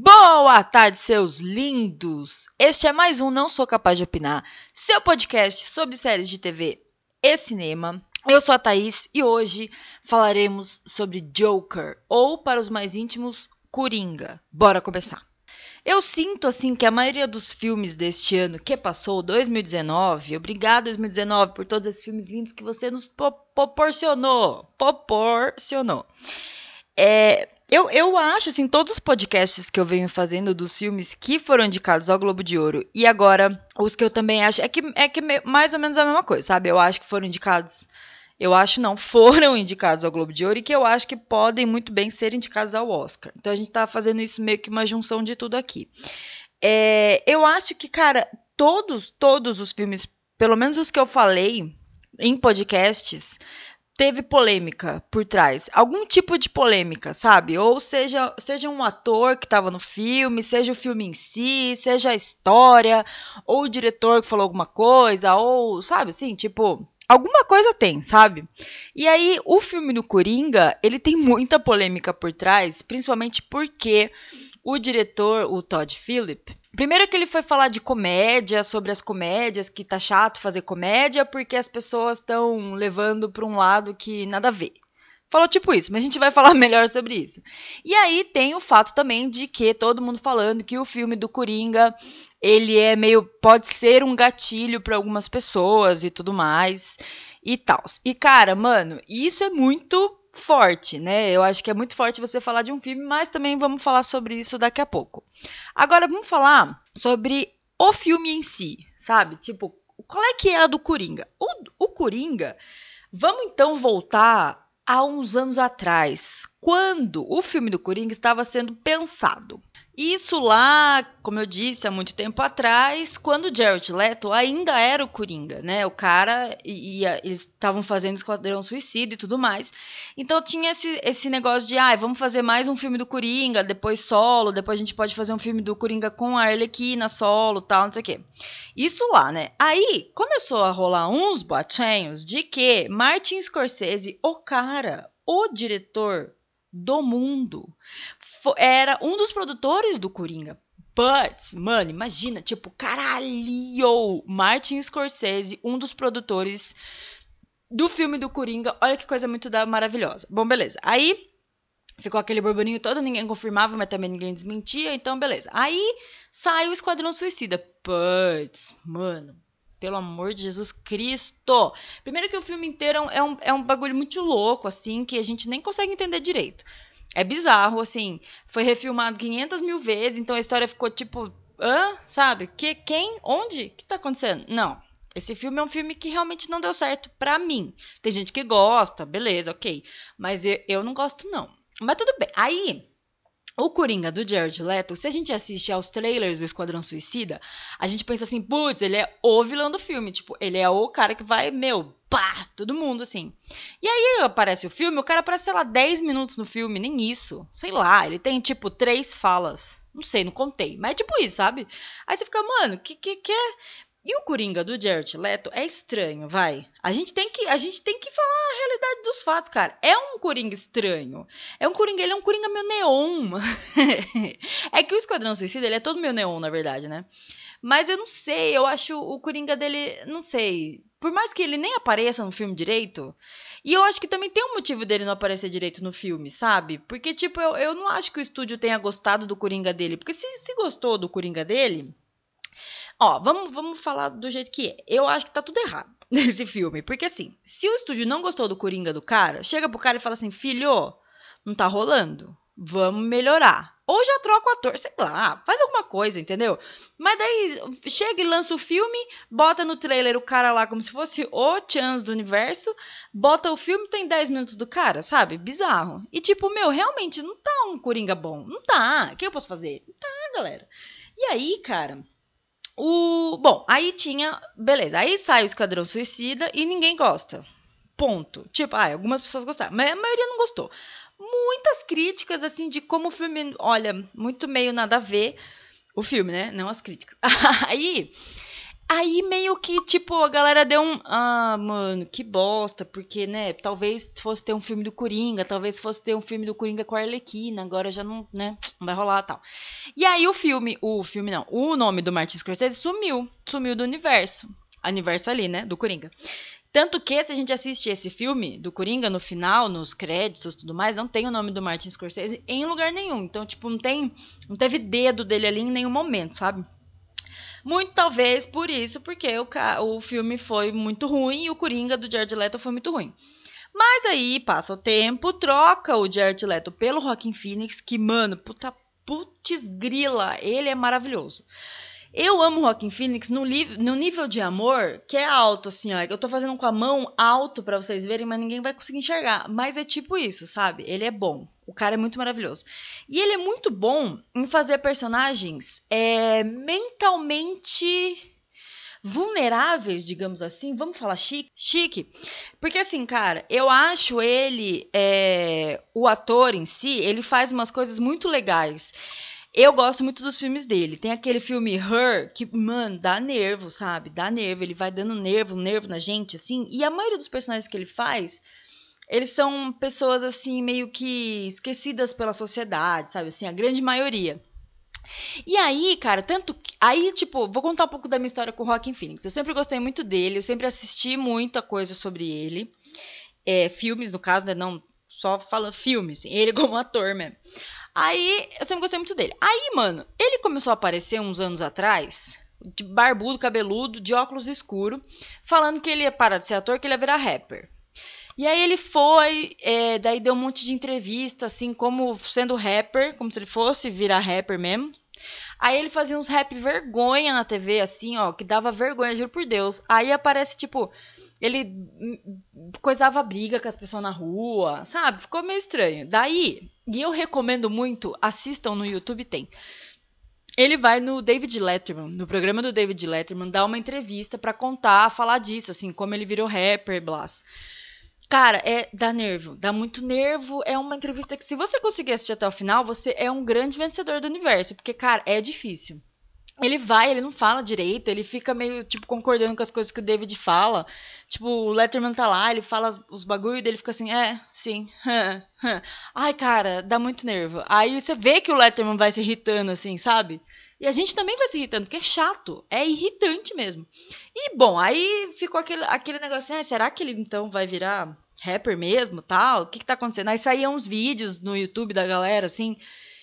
Boa tarde, seus lindos! Este é mais um Não Sou Capaz de Opinar, seu podcast sobre séries de TV e cinema. Eu sou a Thaís e hoje falaremos sobre Joker, ou para os mais íntimos, Coringa. Bora começar! Eu sinto assim que a maioria dos filmes deste ano que passou, 2019, obrigado 2019 por todos esses filmes lindos que você nos proporcionou, proporcionou. É, eu, eu acho, assim, todos os podcasts que eu venho fazendo dos filmes que foram indicados ao Globo de Ouro e agora os que eu também acho. É que é que mais ou menos a mesma coisa, sabe? Eu acho que foram indicados. Eu acho não, foram indicados ao Globo de Ouro e que eu acho que podem muito bem ser indicados ao Oscar. Então a gente tá fazendo isso meio que uma junção de tudo aqui. É, eu acho que, cara, todos, todos os filmes, pelo menos os que eu falei em podcasts, teve polêmica por trás, algum tipo de polêmica, sabe? Ou seja, seja um ator que estava no filme, seja o filme em si, seja a história, ou o diretor que falou alguma coisa, ou sabe, assim, tipo, alguma coisa tem, sabe? E aí o filme do Coringa, ele tem muita polêmica por trás, principalmente porque o diretor, o Todd Phillip, Primeiro que ele foi falar de comédia, sobre as comédias, que tá chato fazer comédia porque as pessoas estão levando para um lado que nada a ver. Falou tipo isso, mas a gente vai falar melhor sobre isso. E aí tem o fato também de que todo mundo falando que o filme do Coringa, ele é meio pode ser um gatilho para algumas pessoas e tudo mais e tal. E cara, mano, isso é muito forte, né? Eu acho que é muito forte você falar de um filme, mas também vamos falar sobre isso daqui a pouco. Agora vamos falar sobre o filme em si, sabe? Tipo, qual é que é a do Coringa? O, o Coringa, vamos então voltar há uns anos atrás, quando o filme do Coringa estava sendo pensado. Isso lá, como eu disse, há muito tempo atrás, quando Jared Leto ainda era o Coringa, né? O cara ia, eles estavam fazendo Esquadrão Suicida e tudo mais. Então tinha esse, esse negócio de, ah, vamos fazer mais um filme do Coringa, depois solo, depois a gente pode fazer um filme do Coringa com a Arlequina solo, tal, não sei o quê. Isso lá, né? Aí começou a rolar uns boatinhos de que Martin Scorsese, o cara, o diretor do mundo, era um dos produtores do Coringa. But, mano, imagina, tipo, caralho! Martin Scorsese, um dos produtores do filme do Coringa. Olha que coisa muito da maravilhosa. Bom, beleza. Aí ficou aquele burburinho todo, ninguém confirmava, mas também ninguém desmentia, então beleza. Aí sai o Esquadrão Suicida. Putz, mano, pelo amor de Jesus Cristo! Primeiro que o filme inteiro é um, é um bagulho muito louco, assim, que a gente nem consegue entender direito. É bizarro, assim. Foi refilmado 500 mil vezes, então a história ficou tipo. Hã? Sabe? Que, quem? Onde? O que tá acontecendo? Não. Esse filme é um filme que realmente não deu certo pra mim. Tem gente que gosta, beleza, ok. Mas eu, eu não gosto, não. Mas tudo bem. Aí, o Coringa do Jared Leto, se a gente assiste aos trailers do Esquadrão Suicida, a gente pensa assim, putz, ele é o vilão do filme. Tipo, ele é o cara que vai, meu, pá, todo mundo, assim. E aí aparece o filme, o cara aparece, sei lá, 10 minutos no filme, nem isso. Sei lá, ele tem, tipo, três falas. Não sei, não contei. Mas é tipo isso, sabe? Aí você fica, mano, que que que é? E o Coringa do Jared Leto é estranho, vai. A gente tem que, a gente tem que falar a realidade dos fatos, cara. É um Coringa estranho. É um Coringa, ele é um Coringa meio neon. é que o Esquadrão Suicida, ele é todo meio neon, na verdade, né? Mas eu não sei, eu acho o Coringa dele, não sei. Por mais que ele nem apareça no filme direito, e eu acho que também tem um motivo dele não aparecer direito no filme, sabe? Porque, tipo, eu, eu não acho que o estúdio tenha gostado do Coringa dele. Porque se, se gostou do Coringa dele. Ó, vamos, vamos falar do jeito que é. Eu acho que tá tudo errado nesse filme. Porque, assim, se o estúdio não gostou do Coringa do cara, chega pro cara e fala assim: filho, não tá rolando. Vamos melhorar. Ou já troca o ator, sei lá, faz alguma coisa, entendeu? Mas daí chega e lança o filme, bota no trailer o cara lá como se fosse o Chance do universo, bota o filme tem 10 minutos do cara, sabe? Bizarro. E tipo, meu, realmente não tá um Coringa bom. Não tá. O que eu posso fazer? Não tá, galera. E aí, cara, o. Bom, aí tinha. Beleza, aí sai o Esquadrão Suicida e ninguém gosta. Ponto. Tipo, ah, algumas pessoas gostaram, mas a maioria não gostou muitas críticas, assim, de como o filme. Olha, muito meio nada a ver. O filme, né? Não as críticas. Aí. Aí meio que, tipo, a galera deu um. Ah, mano, que bosta, porque, né? Talvez fosse ter um filme do Coringa, talvez fosse ter um filme do Coringa com a Arlequina, agora já não, né? Não vai rolar tal. E aí o filme, o filme não, o nome do Martin Scorsese sumiu. Sumiu do universo. Universo ali, né? Do Coringa. Tanto que, se a gente assiste esse filme do Coringa no final, nos créditos tudo mais, não tem o nome do Martin Scorsese em lugar nenhum. Então, tipo, não tem. Não teve dedo dele ali em nenhum momento, sabe? Muito talvez por isso, porque o, o filme foi muito ruim e o Coringa do Jared Leto foi muito ruim. Mas aí passa o tempo, troca o Jared Leto pelo Rockin' Phoenix, que, mano, puta putz grila, ele é maravilhoso. Eu amo Rockin' Phoenix no, no, nível de amor que é alto, assim, ó. Eu tô fazendo com a mão alto para vocês verem, mas ninguém vai conseguir enxergar. Mas é tipo isso, sabe? Ele é bom. O cara é muito maravilhoso. E ele é muito bom em fazer personagens é, mentalmente vulneráveis, digamos assim. Vamos falar chique? Chique. Porque assim, cara, eu acho ele, é, o ator em si, ele faz umas coisas muito legais. Eu gosto muito dos filmes dele. Tem aquele filme Her, que, mano, dá nervo, sabe? Dá nervo. Ele vai dando nervo, nervo na gente, assim. E a maioria dos personagens que ele faz, eles são pessoas, assim, meio que esquecidas pela sociedade, sabe? Assim, a grande maioria. E aí, cara, tanto. Aí, tipo, vou contar um pouco da minha história com o Rockin' Phoenix. Eu sempre gostei muito dele, eu sempre assisti muita coisa sobre ele. É, filmes, no caso, né? Não só falando filmes, ele como ator mesmo. Aí eu sempre gostei muito dele. Aí, mano, ele começou a aparecer uns anos atrás, de barbudo, cabeludo, de óculos escuro, falando que ele ia parar de ser ator, que ele ia virar rapper. E aí ele foi, é, daí deu um monte de entrevista, assim, como sendo rapper, como se ele fosse virar rapper mesmo. Aí ele fazia uns rap vergonha na TV, assim, ó, que dava vergonha, juro por Deus. Aí aparece, tipo, ele coisava briga com as pessoas na rua, sabe? Ficou meio estranho. Daí, e eu recomendo muito, assistam no YouTube, tem. Ele vai no David Letterman, no programa do David Letterman, dar uma entrevista para contar, falar disso, assim, como ele virou rapper, blas. Cara, é dá nervo, dá muito nervo. É uma entrevista que, se você conseguir assistir até o final, você é um grande vencedor do universo, porque, cara, é difícil. Ele vai, ele não fala direito, ele fica meio, tipo, concordando com as coisas que o David fala. Tipo, o Letterman tá lá, ele fala os bagulho dele fica assim, é, sim. Ai, cara, dá muito nervo. Aí você vê que o Letterman vai se irritando, assim, sabe? E a gente também vai se irritando, porque é chato, é irritante mesmo. E, bom, aí ficou aquele, aquele negócio, ah, será que ele então vai virar rapper mesmo, tal? O que que tá acontecendo? Aí saíam uns vídeos no YouTube da galera, assim,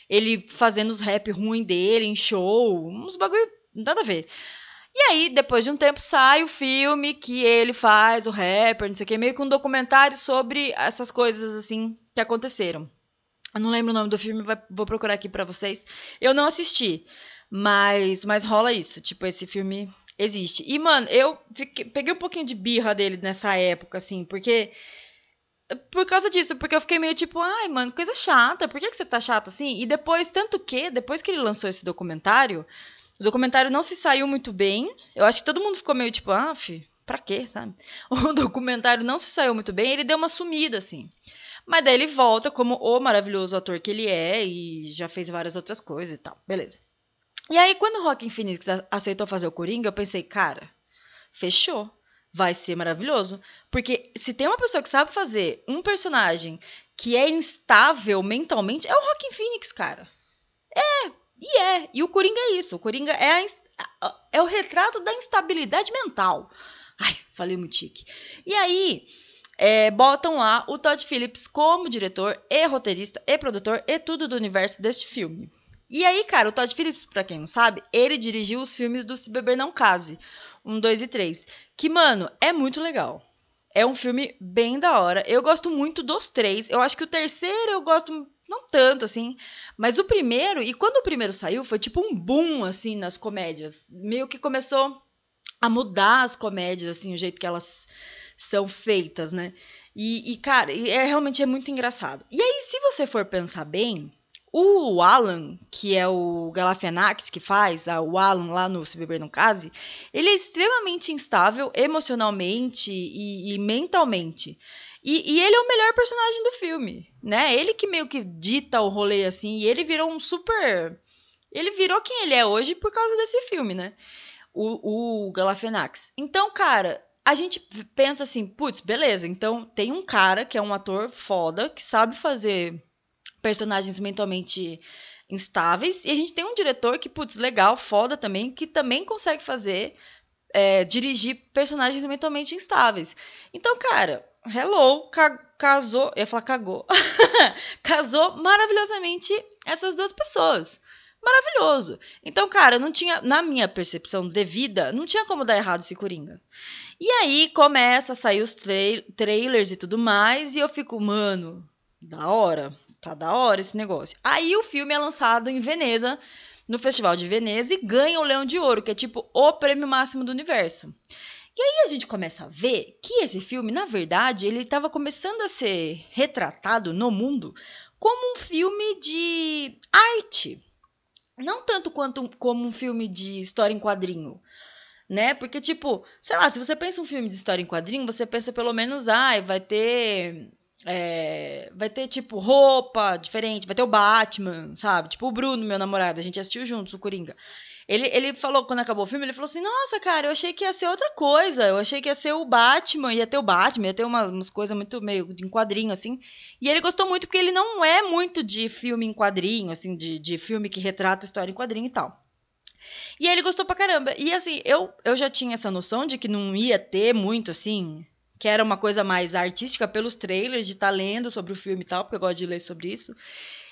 ele fazendo os rap ruim dele em show, uns bagulho, nada a ver. E aí, depois de um tempo, sai o filme que ele faz, o rapper, não sei o que, meio que um documentário sobre essas coisas, assim, que aconteceram. Eu não lembro o nome do filme, vou procurar aqui para vocês. Eu não assisti, mas, mas rola isso. Tipo, esse filme existe. E, mano, eu fiquei, peguei um pouquinho de birra dele nessa época, assim, porque. Por causa disso, porque eu fiquei meio tipo, ai, mano, coisa chata, por que, que você tá chato assim? E depois, tanto que, depois que ele lançou esse documentário, o documentário não se saiu muito bem. Eu acho que todo mundo ficou meio tipo, ah, fi, pra quê, sabe? O documentário não se saiu muito bem, ele deu uma sumida, assim. Mas daí ele volta como o maravilhoso ator que ele é e já fez várias outras coisas e tal. Beleza. E aí, quando o Rockin' Phoenix aceitou fazer o Coringa, eu pensei, cara, fechou. Vai ser maravilhoso. Porque se tem uma pessoa que sabe fazer um personagem que é instável mentalmente, é o Rockin' Phoenix, cara. É, e é. E o Coringa é isso. O Coringa é, a, é o retrato da instabilidade mental. Ai, falei muito chique. E aí, é, botam lá o Todd Phillips como diretor e roteirista e produtor e tudo do universo deste filme. E aí, cara, o Todd Phillips, pra quem não sabe, ele dirigiu os filmes do Se Beber Não Case, 1, 2 e 3. Que, mano, é muito legal. É um filme bem da hora. Eu gosto muito dos três. Eu acho que o terceiro eu gosto não tanto, assim. Mas o primeiro, e quando o primeiro saiu, foi tipo um boom, assim, nas comédias. Meio que começou a mudar as comédias, assim, o jeito que elas são feitas, né? E, e cara, é, realmente é muito engraçado. E aí, se você for pensar bem, o Alan, que é o Galafianax que faz, o Alan lá no Se Beber Não Case, ele é extremamente instável emocionalmente e, e mentalmente. E, e, ele é o melhor personagem do filme, né? Ele que meio que dita o rolê assim, e ele virou um super. Ele virou quem ele é hoje por causa desse filme, né? o, o Galafenax. Então, cara, a gente pensa assim, putz, beleza, então tem um cara que é um ator foda, que sabe fazer personagens mentalmente instáveis, e a gente tem um diretor que, putz, legal, foda também, que também consegue fazer, é, dirigir personagens mentalmente instáveis. Então, cara, hello, ca casou, eu ia falar cagou, casou maravilhosamente essas duas pessoas maravilhoso. Então, cara, não tinha, na minha percepção devida, não tinha como dar errado esse Coringa. E aí começa a sair os tra trailers e tudo mais, e eu fico, mano, da hora, tá da hora esse negócio. Aí o filme é lançado em Veneza, no Festival de Veneza, e ganha o Leão de Ouro, que é tipo o prêmio máximo do universo. E aí a gente começa a ver que esse filme, na verdade, ele estava começando a ser retratado no mundo como um filme de arte, não tanto quanto como um filme de história em quadrinho, né? Porque, tipo, sei lá, se você pensa um filme de história em quadrinho, você pensa pelo menos, ah, vai ter. É, vai ter, tipo, roupa diferente, vai ter o Batman, sabe? Tipo, o Bruno, meu namorado, a gente assistiu juntos o Coringa. Ele, ele falou, quando acabou o filme, ele falou assim: Nossa, cara, eu achei que ia ser outra coisa. Eu achei que ia ser o Batman, ia ter o Batman, ia ter umas, umas coisas muito meio de quadrinho, assim. E ele gostou muito porque ele não é muito de filme em quadrinho, assim, de, de filme que retrata história em quadrinho e tal. E ele gostou pra caramba. E assim, eu, eu já tinha essa noção de que não ia ter muito, assim, que era uma coisa mais artística pelos trailers, de estar tá lendo sobre o filme e tal, porque eu gosto de ler sobre isso.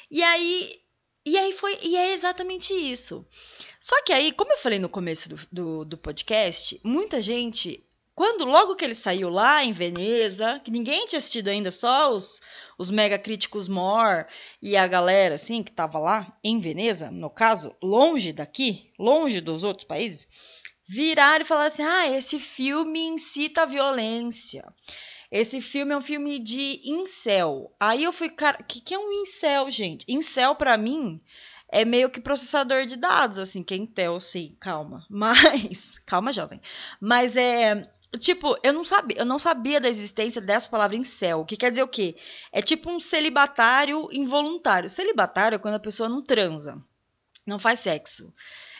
E aí. E aí foi. E é exatamente isso. Só que aí, como eu falei no começo do, do, do podcast, muita gente quando logo que ele saiu lá em Veneza, que ninguém tinha assistido ainda, só os, os mega críticos More e a galera assim que tava lá em Veneza, no caso, longe daqui, longe dos outros países, viraram e falaram assim: "Ah, esse filme incita a violência. Esse filme é um filme de incel". Aí eu fui, cara, que, que é um incel, gente? Incel para mim é meio que processador de dados, assim, que é Intel, sim, calma. Mas, calma, jovem. Mas é, tipo, eu não sabia, eu não sabia da existência dessa palavra incel. O que quer dizer o quê? É tipo um celibatário involuntário. Celibatário é quando a pessoa não transa, não faz sexo.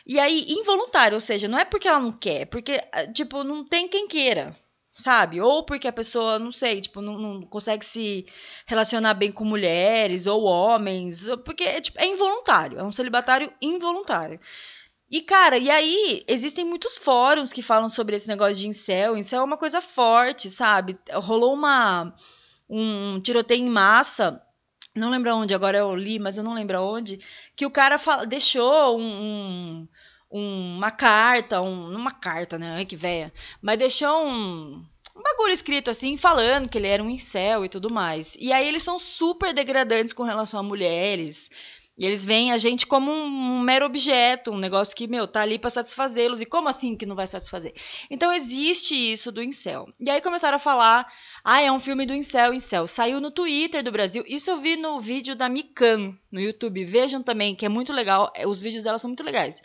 E aí, involuntário, ou seja, não é porque ela não quer, é porque, tipo, não tem quem queira sabe? Ou porque a pessoa, não sei, tipo, não, não, consegue se relacionar bem com mulheres ou homens, porque é, tipo, é involuntário, é um celibatário involuntário. E, cara, e aí existem muitos fóruns que falam sobre esse negócio de incel. Incel é uma coisa forte, sabe? Rolou uma, um tiroteio em massa não lembro onde, agora eu li, mas eu não lembro onde, que o cara deixou um, um, uma carta, um, uma carta, né? Ai, que véia. Mas deixou um, um bagulho escrito assim, falando que ele era um incel e tudo mais. E aí eles são super degradantes com relação a mulheres. E eles veem a gente como um, um mero objeto, um negócio que, meu, tá ali para satisfazê-los. E como assim que não vai satisfazer? Então existe isso do incel. E aí começaram a falar: ah, é um filme do incel, incel. Saiu no Twitter do Brasil. Isso eu vi no vídeo da Mikan no YouTube. Vejam também, que é muito legal. Os vídeos dela são muito legais.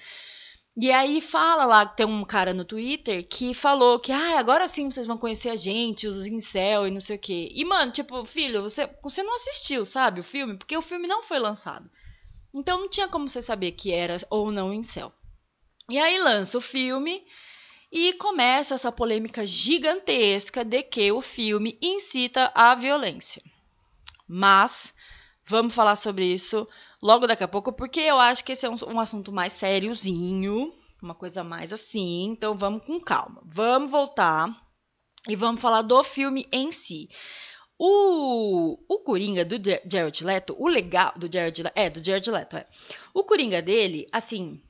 E aí fala lá tem um cara no Twitter que falou que ah, agora sim vocês vão conhecer a gente, os incel e não sei o quê. E, mano, tipo, filho, você, você não assistiu, sabe, o filme? Porque o filme não foi lançado. Então não tinha como você saber que era ou não incel. E aí lança o filme e começa essa polêmica gigantesca de que o filme incita a violência. Mas vamos falar sobre isso logo daqui a pouco, porque eu acho que esse é um, um assunto mais sériozinho, uma coisa mais assim. Então vamos com calma. Vamos voltar e vamos falar do filme em si. O, o Coringa do Jared Leto, o legal do Jared Leto, é, do Jared Leto, é. O Coringa dele, assim,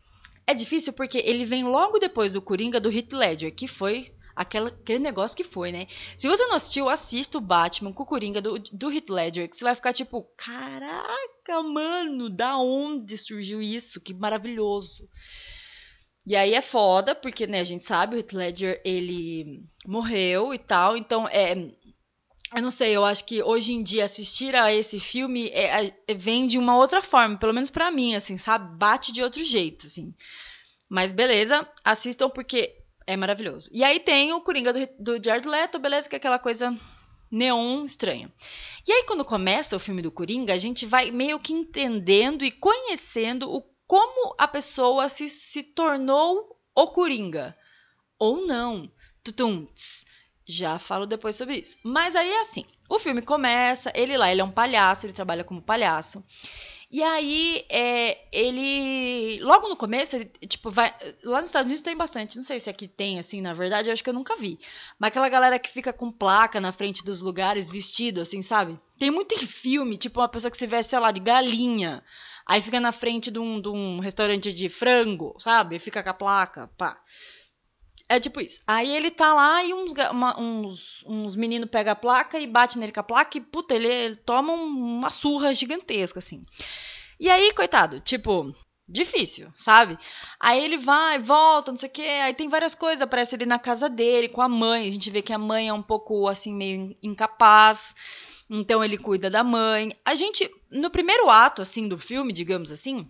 é difícil porque ele vem logo depois do Coringa do Heath Ledger, que foi aquela, aquele negócio que foi, né? Se você não assistiu, assista o Batman o Coringa do, do Heath Ledger, que você vai ficar tipo, caraca, mano, da onde surgiu isso? Que maravilhoso. E aí é foda, porque, né, a gente sabe, o Heath Ledger, ele morreu e tal, então é... Eu não sei, eu acho que hoje em dia assistir a esse filme é, é, vem de uma outra forma, pelo menos para mim, assim, sabe? Bate de outro jeito, assim. Mas beleza, assistam porque é maravilhoso. E aí tem o Coringa do, do Jared Leto, beleza? Que é aquela coisa neon estranha. E aí, quando começa o filme do Coringa, a gente vai meio que entendendo e conhecendo o como a pessoa se, se tornou o Coringa. Ou não. Tutum. Tss. Já falo depois sobre isso. Mas aí é assim: o filme começa, ele lá, ele é um palhaço, ele trabalha como palhaço. E aí, é, ele. Logo no começo, ele, tipo, vai. Lá nos Estados Unidos tem bastante. Não sei se aqui tem, assim, na verdade, eu acho que eu nunca vi. Mas aquela galera que fica com placa na frente dos lugares, vestido, assim, sabe? Tem muito em filme, tipo, uma pessoa que se veste, sei lá, de galinha. Aí fica na frente de um, de um restaurante de frango, sabe? Fica com a placa, pá. É tipo isso. Aí ele tá lá e uns, uns, uns meninos pegam a placa e bate nele com a placa e, puta, ele, ele toma uma surra gigantesca, assim. E aí, coitado, tipo, difícil, sabe? Aí ele vai, volta, não sei o quê. Aí tem várias coisas. Aparece ele na casa dele, com a mãe. A gente vê que a mãe é um pouco, assim, meio incapaz. Então ele cuida da mãe. A gente, no primeiro ato, assim, do filme, digamos assim,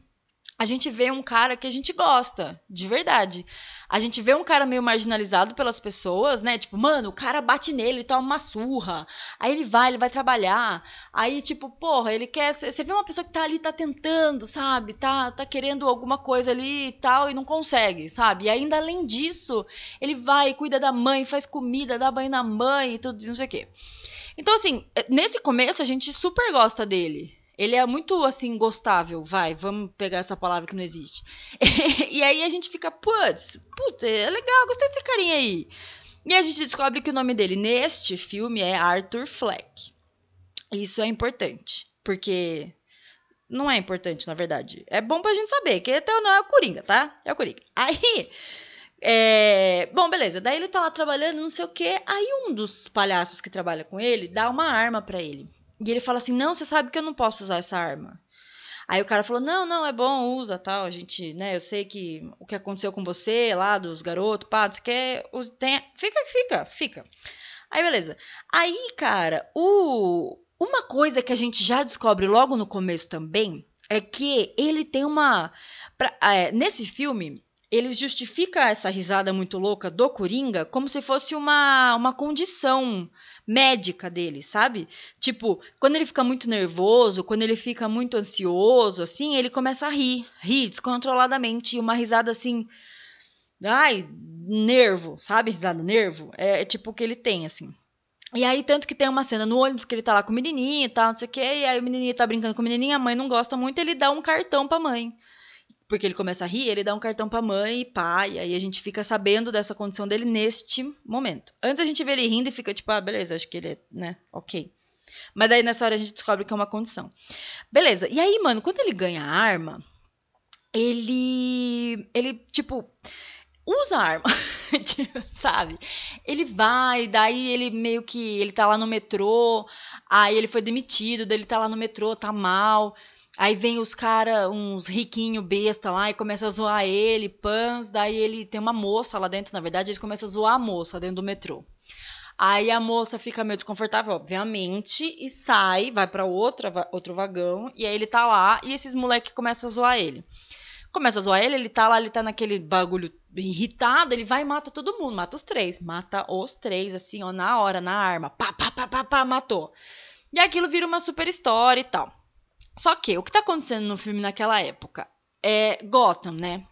a gente vê um cara que a gente gosta, de verdade. A gente vê um cara meio marginalizado pelas pessoas, né? Tipo, mano, o cara bate nele, toma uma surra. Aí ele vai, ele vai trabalhar. Aí, tipo, porra, ele quer. Você vê uma pessoa que tá ali, tá tentando, sabe? Tá, tá querendo alguma coisa ali e tal, e não consegue, sabe? E ainda além disso, ele vai, cuida da mãe, faz comida, dá banho na mãe e tudo, não sei o quê. Então, assim, nesse começo a gente super gosta dele. Ele é muito, assim, gostável, vai, vamos pegar essa palavra que não existe. e aí a gente fica, putz, putz, é legal, gostei desse carinha aí. E a gente descobre que o nome dele neste filme é Arthur Fleck. Isso é importante, porque não é importante, na verdade. É bom pra gente saber, que até não é o Coringa, tá? É o Coringa. Aí, é... bom, beleza. Daí ele tá lá trabalhando, não sei o quê. Aí um dos palhaços que trabalha com ele dá uma arma para ele. E ele fala assim: Não, você sabe que eu não posso usar essa arma. Aí o cara falou: Não, não, é bom, usa tal. A gente, né, eu sei que o que aconteceu com você lá, dos garotos, pá, você quer. Tem, fica, fica, fica. Aí beleza. Aí, cara, o, uma coisa que a gente já descobre logo no começo também é que ele tem uma. Pra, é, nesse filme, eles justificam essa risada muito louca do Coringa como se fosse uma, uma condição médica dele, sabe? Tipo, quando ele fica muito nervoso, quando ele fica muito ansioso, assim, ele começa a rir, rir descontroladamente, uma risada assim. Ai, nervo, sabe? Risada nervo. É, é tipo o que ele tem, assim. E aí, tanto que tem uma cena no ônibus que ele tá lá com o menininho e tal, não sei o quê, e aí o menininho tá brincando com o menininho, a mãe não gosta muito, ele dá um cartão pra mãe porque ele começa a rir, ele dá um cartão pra mãe e pai, e aí a gente fica sabendo dessa condição dele neste momento. Antes a gente vê ele rindo e fica tipo, ah, beleza, acho que ele é, né, ok. Mas daí nessa hora a gente descobre que é uma condição. Beleza, e aí, mano, quando ele ganha a arma, ele, ele, tipo, usa arma, tipo, sabe? Ele vai, daí ele meio que, ele tá lá no metrô, aí ele foi demitido, daí ele tá lá no metrô, tá mal... Aí vem os caras, uns riquinho besta lá, e começa a zoar ele, pans. Daí ele tem uma moça lá dentro, na verdade, eles começam a zoar a moça dentro do metrô. Aí a moça fica meio desconfortável, obviamente, e sai, vai para outra outro vagão, e aí ele tá lá, e esses moleques começam a zoar ele. Começa a zoar ele, ele tá lá, ele tá naquele bagulho irritado, ele vai e mata todo mundo, mata os três, mata os três, assim, ó, na hora, na arma, pá, pá, pá, pá, pá, matou. E aquilo vira uma super história e tal. Só que o que está acontecendo no filme naquela época é Gotham, né?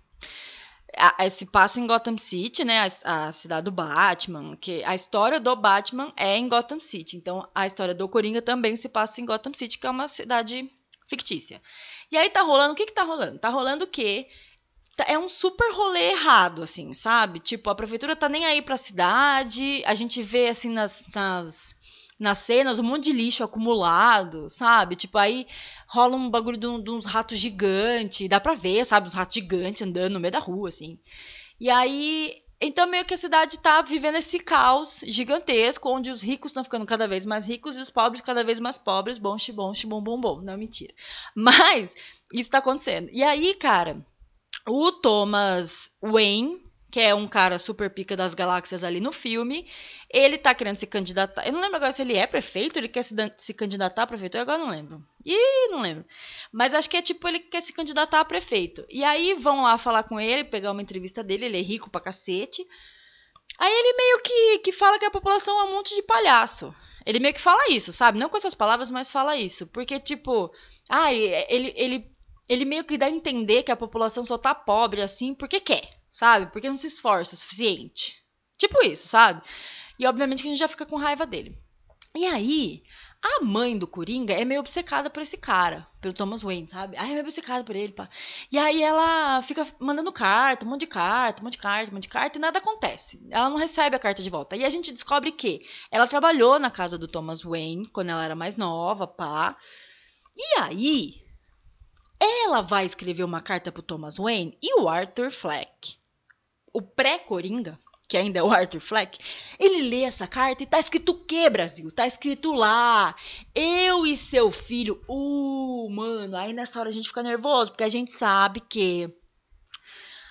se passa em Gotham City, né? A, cidade do Batman, que a história do Batman é em Gotham City. Então, a história do Coringa também se passa em Gotham City, que é uma cidade fictícia. E aí tá rolando, o que que tá rolando? Tá rolando que tá, é um super rolê errado, assim, sabe? Tipo, a prefeitura tá nem aí pra cidade, a gente vê, assim, nas, nas nas cenas um monte de lixo acumulado, sabe? Tipo, aí rola um bagulho de, de uns ratos gigantes, dá pra ver, sabe? Uns ratos gigantes andando no meio da rua, assim. E aí então, meio que a cidade está vivendo esse caos gigantesco, onde os ricos estão ficando cada vez mais ricos e os pobres cada vez mais pobres. Bom, bom, bom, bom, bom. Não, mentira. Mas, isso está acontecendo. E aí, cara, o Thomas Wayne, que é um cara super pica das galáxias ali no filme, ele tá querendo se candidatar. Eu não lembro agora se ele é prefeito, ele quer se, se candidatar a prefeito. Eu agora não lembro. Ih, não lembro. Mas acho que é tipo ele quer se candidatar a prefeito. E aí vão lá falar com ele, pegar uma entrevista dele. Ele é rico pra cacete. Aí ele meio que, que fala que a população é um monte de palhaço. Ele meio que fala isso, sabe? Não com essas palavras, mas fala isso. Porque, tipo, ah, ele, ele, ele meio que dá a entender que a população só tá pobre assim porque quer sabe? Porque não se esforça o suficiente. Tipo isso, sabe? E obviamente que a gente já fica com raiva dele. E aí, a mãe do Coringa é meio obcecada por esse cara, pelo Thomas Wayne, sabe? Ai, é meio obcecada por ele, pá. E aí ela fica mandando carta, um monte de carta, um monte de carta, um monte de carta, e nada acontece. Ela não recebe a carta de volta. E a gente descobre que ela trabalhou na casa do Thomas Wayne quando ela era mais nova, pá. E aí, ela vai escrever uma carta pro Thomas Wayne e o Arthur Fleck, o pré-Coringa, que ainda é o Arthur Fleck, ele lê essa carta e tá escrito o quê, Brasil? Tá escrito lá, eu e seu filho. Uh, mano, aí nessa hora a gente fica nervoso, porque a gente sabe que.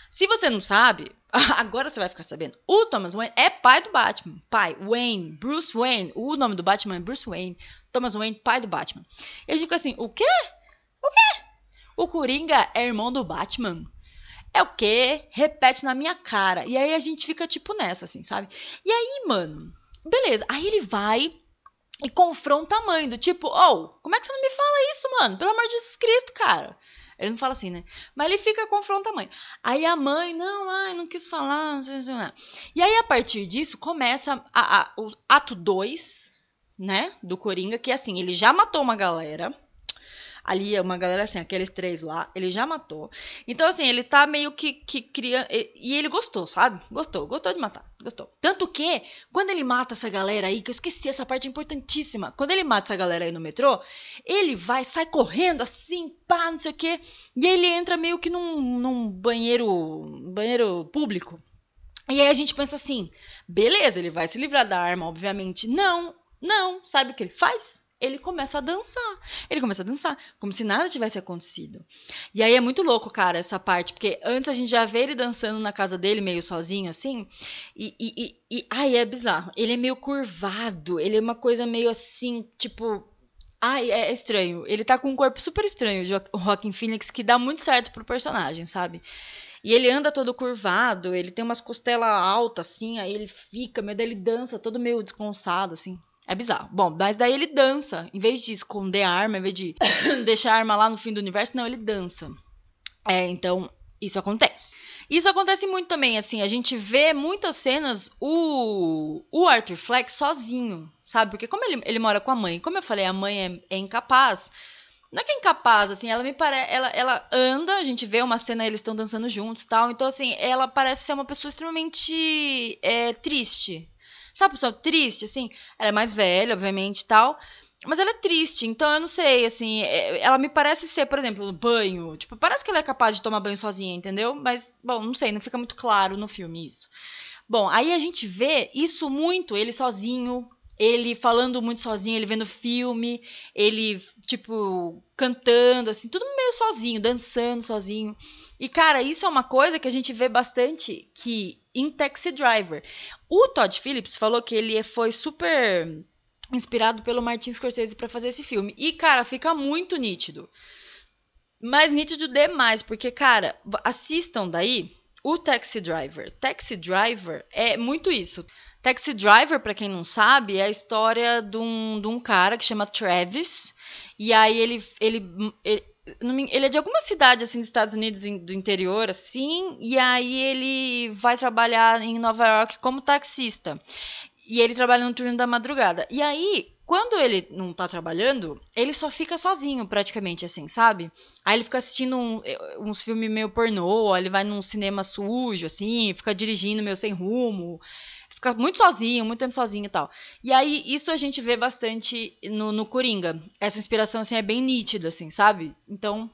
Se você não sabe, agora você vai ficar sabendo. O Thomas Wayne é pai do Batman. Pai, Wayne, Bruce Wayne. O nome do Batman é Bruce Wayne. Thomas Wayne, pai do Batman. E a gente fica assim, o quê? O quê? O Coringa é irmão do Batman? É o quê? Repete na minha cara. E aí a gente fica tipo nessa, assim, sabe? E aí, mano, beleza. Aí ele vai e confronta a mãe, do tipo, oh, como é que você não me fala isso, mano? Pelo amor de Jesus Cristo, cara. Ele não fala assim, né? Mas ele fica confronta a mãe. Aí a mãe, não, ai, não quis falar. Não sei, não sei. E aí, a partir disso, começa a, a, o ato 2, né? Do Coringa, que assim, ele já matou uma galera ali, uma galera assim, aqueles três lá, ele já matou. Então, assim, ele tá meio que, que cria. E ele gostou, sabe? Gostou, gostou de matar. Gostou. Tanto que, quando ele mata essa galera aí, que eu esqueci essa parte importantíssima. Quando ele mata essa galera aí no metrô, ele vai, sai correndo assim, pá, não sei o quê. E aí ele entra meio que num, num banheiro. banheiro público. E aí a gente pensa assim, beleza, ele vai se livrar da arma, obviamente. Não, não. Sabe o que ele faz? Ele começa a dançar. Ele começa a dançar, como se nada tivesse acontecido. E aí é muito louco, cara, essa parte, porque antes a gente já vê ele dançando na casa dele, meio sozinho, assim, e, e, e, e ai, é bizarro. Ele é meio curvado, ele é uma coisa meio assim, tipo. Ai, é estranho. Ele tá com um corpo super estranho, o Joaquin Phoenix, que dá muito certo pro personagem, sabe? E ele anda todo curvado, ele tem umas costelas altas, assim, aí ele fica, meio ele dança todo meio desconçado, assim. É bizarro. Bom, mas daí ele dança. Em vez de esconder a arma, em vez de deixar a arma lá no fim do universo, não, ele dança. É, então, isso acontece. Isso acontece muito também, assim, a gente vê muitas cenas o, o Arthur Fleck sozinho, sabe? Porque como ele, ele mora com a mãe, como eu falei, a mãe é, é incapaz. Não é que é incapaz, assim, ela me parece. Ela, ela anda, a gente vê uma cena, eles estão dançando juntos tal. Então, assim, ela parece ser uma pessoa extremamente é, triste, Sabe, pessoa triste, assim? Ela é mais velha, obviamente e tal. Mas ela é triste, então eu não sei, assim. É, ela me parece ser, por exemplo, banho. Tipo, parece que ela é capaz de tomar banho sozinha, entendeu? Mas, bom, não sei, não fica muito claro no filme isso. Bom, aí a gente vê isso muito, ele sozinho, ele falando muito sozinho, ele vendo filme, ele, tipo, cantando, assim, tudo meio sozinho, dançando sozinho. E, cara, isso é uma coisa que a gente vê bastante que em Taxi Driver. O Todd Phillips falou que ele foi super inspirado pelo Martin Scorsese para fazer esse filme. E, cara, fica muito nítido. Mas nítido demais, porque, cara, assistam daí o Taxi Driver. Taxi Driver é muito isso. Taxi Driver, para quem não sabe, é a história de um, de um cara que chama Travis. E aí ele, ele, ele ele é de alguma cidade assim dos Estados Unidos do interior assim e aí ele vai trabalhar em Nova York como taxista. E ele trabalha no turno da madrugada. E aí quando ele não tá trabalhando ele só fica sozinho praticamente assim sabe? Aí ele fica assistindo um, uns filmes meio pornô ele vai num cinema sujo assim fica dirigindo meio sem rumo fica muito sozinho, muito tempo sozinho e tal. E aí, isso a gente vê bastante no, no Coringa. Essa inspiração, assim, é bem nítida, assim, sabe? Então,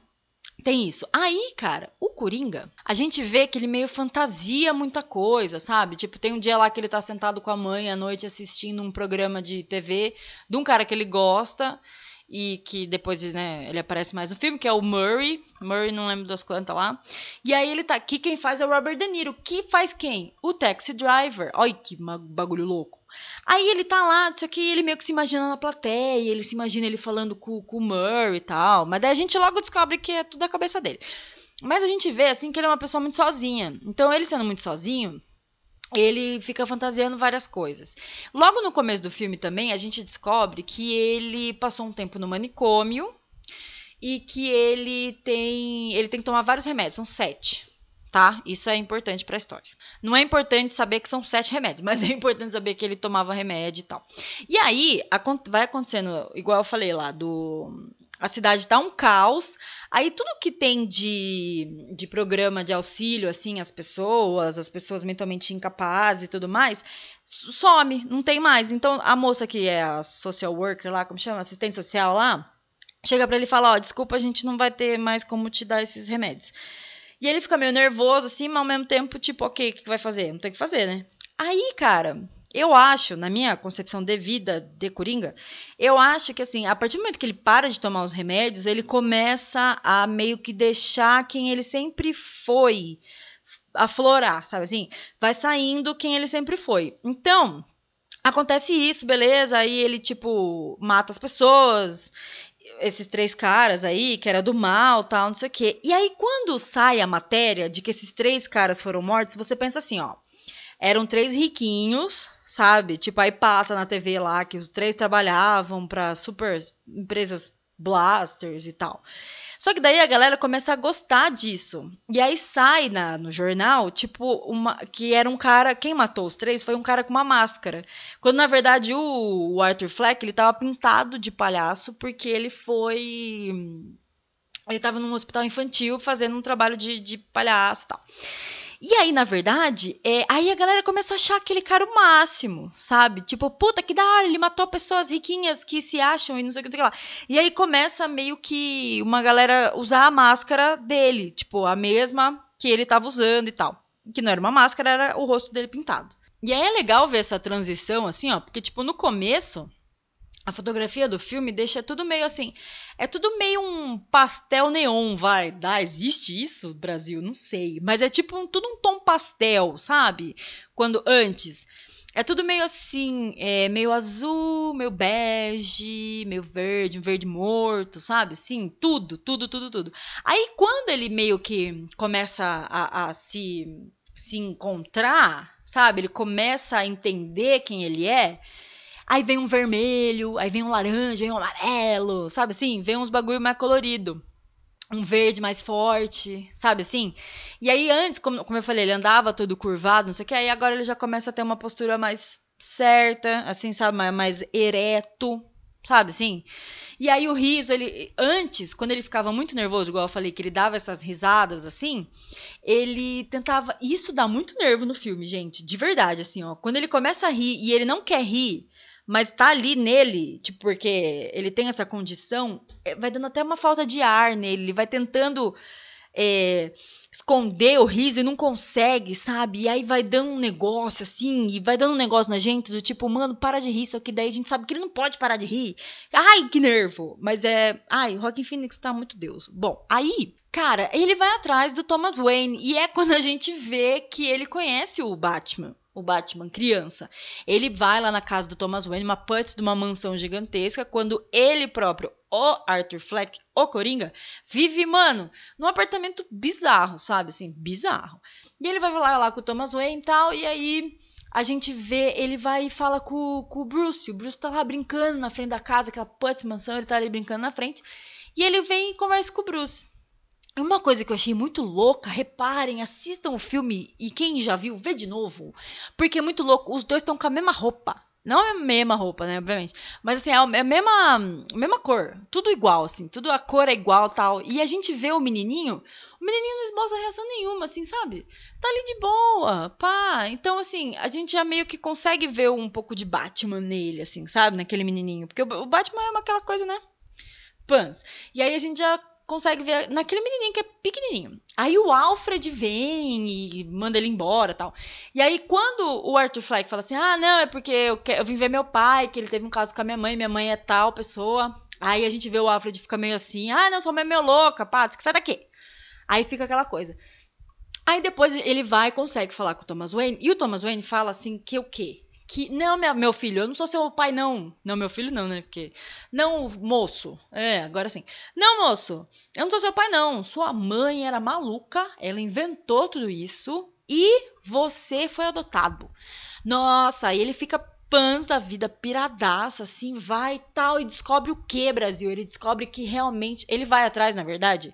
tem isso. Aí, cara, o Coringa, a gente vê que ele meio fantasia muita coisa, sabe? Tipo, tem um dia lá que ele tá sentado com a mãe à noite assistindo um programa de TV de um cara que ele gosta e que depois né, ele aparece mais no filme, que é o Murray. Murray, não lembro das quantas lá. E aí ele tá aqui, quem faz é o Robert De Niro. Que faz quem? O Taxi Driver. Olha que bagulho louco. Aí ele tá lá, isso aqui, ele meio que se imagina na plateia, ele se imagina ele falando com, com o Murray e tal. Mas daí a gente logo descobre que é tudo da cabeça dele. Mas a gente vê, assim, que ele é uma pessoa muito sozinha. Então, ele sendo muito sozinho, ele fica fantasiando várias coisas. Logo no começo do filme também, a gente descobre que ele passou um tempo no manicômio e que ele tem, ele tem que tomar vários remédios, são sete. tá? Isso é importante para a história. Não é importante saber que são sete remédios, mas é importante saber que ele tomava remédio e tal. E aí vai acontecendo, igual eu falei lá, do a cidade tá um caos. Aí tudo que tem de, de programa de auxílio, assim, as pessoas, as pessoas mentalmente incapazes e tudo mais, some, não tem mais. Então a moça que é a social worker lá, como chama? Assistente social lá, chega para ele e fala: Ó, desculpa, a gente não vai ter mais como te dar esses remédios. E ele fica meio nervoso, assim, mas ao mesmo tempo, tipo, ok, o que vai fazer? Não tem o que fazer, né? Aí, cara, eu acho, na minha concepção de vida de Coringa, eu acho que assim, a partir do momento que ele para de tomar os remédios, ele começa a meio que deixar quem ele sempre foi aflorar, sabe assim? Vai saindo quem ele sempre foi. Então, acontece isso, beleza? Aí ele tipo mata as pessoas, esses três caras aí, que era do mal, tal, não sei o quê. E aí quando sai a matéria de que esses três caras foram mortos, você pensa assim, ó, eram três riquinhos sabe? Tipo, aí passa na TV lá que os três trabalhavam para super empresas blasters e tal. Só que daí a galera começa a gostar disso. E aí sai na, no jornal, tipo, uma, que era um cara. Quem matou os três foi um cara com uma máscara. Quando na verdade o, o Arthur Fleck ele tava pintado de palhaço porque ele foi. Ele tava num hospital infantil fazendo um trabalho de, de palhaço e tal. E aí, na verdade, é, aí a galera começa a achar aquele cara o máximo, sabe? Tipo, puta que da hora, ele matou pessoas riquinhas que se acham e não sei o que, sei lá. E aí começa meio que uma galera usar a máscara dele, tipo, a mesma que ele tava usando e tal. Que não era uma máscara, era o rosto dele pintado. E aí é legal ver essa transição, assim, ó, porque, tipo, no começo a fotografia do filme deixa tudo meio assim. É tudo meio um pastel neon, vai. Dá, existe isso, Brasil? Não sei. Mas é tipo um, tudo um tom pastel, sabe? Quando antes. É tudo meio assim, é, meio azul, meio bege, meio verde, um verde morto, sabe? Sim, tudo, tudo, tudo, tudo. Aí quando ele meio que começa a, a se, se encontrar, sabe? Ele começa a entender quem ele é Aí vem um vermelho, aí vem um laranja, vem um amarelo, sabe assim? Vem uns bagulho mais colorido. Um verde mais forte, sabe assim? E aí antes, como, como eu falei, ele andava todo curvado, não sei o que, aí agora ele já começa a ter uma postura mais certa, assim, sabe? Mais, mais ereto, sabe assim? E aí o riso, ele antes, quando ele ficava muito nervoso, igual eu falei, que ele dava essas risadas assim, ele tentava, isso dá muito nervo no filme, gente, de verdade assim, ó. Quando ele começa a rir e ele não quer rir, mas tá ali nele, tipo, porque ele tem essa condição, é, vai dando até uma falta de ar nele, ele vai tentando é, esconder o riso e não consegue, sabe? E aí vai dando um negócio assim, e vai dando um negócio na gente do tipo, mano, para de rir, só que daí a gente sabe que ele não pode parar de rir. Ai, que nervo! Mas é. Ai, Rockin' Phoenix tá muito Deus. Bom, aí Cara, ele vai atrás do Thomas Wayne e é quando a gente vê que ele conhece o Batman o Batman criança. Ele vai lá na casa do Thomas Wayne, uma putz de uma mansão gigantesca, quando ele próprio, o Arthur Fleck, o Coringa, vive, mano, num apartamento bizarro, sabe? Assim, bizarro. E ele vai falar lá com o Thomas Wayne e tal, e aí a gente vê, ele vai e fala com, com o Bruce. O Bruce tá lá brincando na frente da casa, aquela putz mansão, ele tá ali brincando na frente. E ele vem e conversa com o Bruce. Uma coisa que eu achei muito louca, reparem, assistam o filme e quem já viu, vê de novo. Porque é muito louco, os dois estão com a mesma roupa. Não é a mesma roupa, né, obviamente. Mas assim, é a mesma, a mesma cor. Tudo igual, assim. Tudo a cor é igual tal. E a gente vê o menininho, o menininho não esboça reação nenhuma, assim, sabe? Tá ali de boa, pá. Então, assim, a gente já meio que consegue ver um pouco de Batman nele, assim, sabe? Naquele menininho. Porque o Batman é aquela coisa, né? Pans. E aí a gente já consegue ver naquele menininho que é pequenininho. Aí o Alfred vem e manda ele embora tal. E aí quando o Arthur Fleck fala assim, ah, não, é porque eu, que, eu vim ver meu pai, que ele teve um caso com a minha mãe, minha mãe é tal pessoa. Aí a gente vê o Alfred fica meio assim, ah, não, sua mãe é meio louca, pá, sai daqui. Aí fica aquela coisa. Aí depois ele vai e consegue falar com o Thomas Wayne, e o Thomas Wayne fala assim que o quê? Que não, meu filho, eu não sou seu pai, não. Não, meu filho não, né? Porque. Não, moço. É, agora sim. Não, moço, eu não sou seu pai, não. Sua mãe era maluca, ela inventou tudo isso e você foi adotado. Nossa, aí ele fica pans da vida, piradaço, assim, vai tal, e descobre o que, Brasil? Ele descobre que realmente. Ele vai atrás, na verdade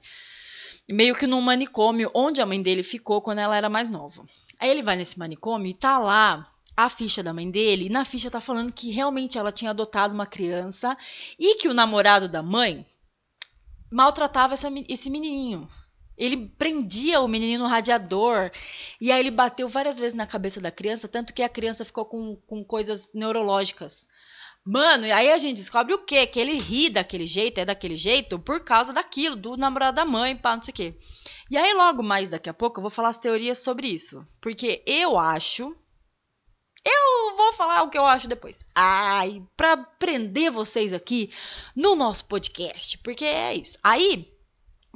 meio que num manicômio onde a mãe dele ficou quando ela era mais nova. Aí ele vai nesse manicômio e tá lá a ficha da mãe dele, e na ficha tá falando que realmente ela tinha adotado uma criança e que o namorado da mãe maltratava essa, esse menininho. Ele prendia o menino no radiador e aí ele bateu várias vezes na cabeça da criança, tanto que a criança ficou com, com coisas neurológicas. Mano, e aí a gente descobre o quê? Que ele ri daquele jeito, é daquele jeito, por causa daquilo, do namorado da mãe, pá, não sei o quê. E aí, logo mais daqui a pouco, eu vou falar as teorias sobre isso. Porque eu acho. Eu vou falar o que eu acho depois. Ai, pra prender vocês aqui no nosso podcast. Porque é isso. Aí,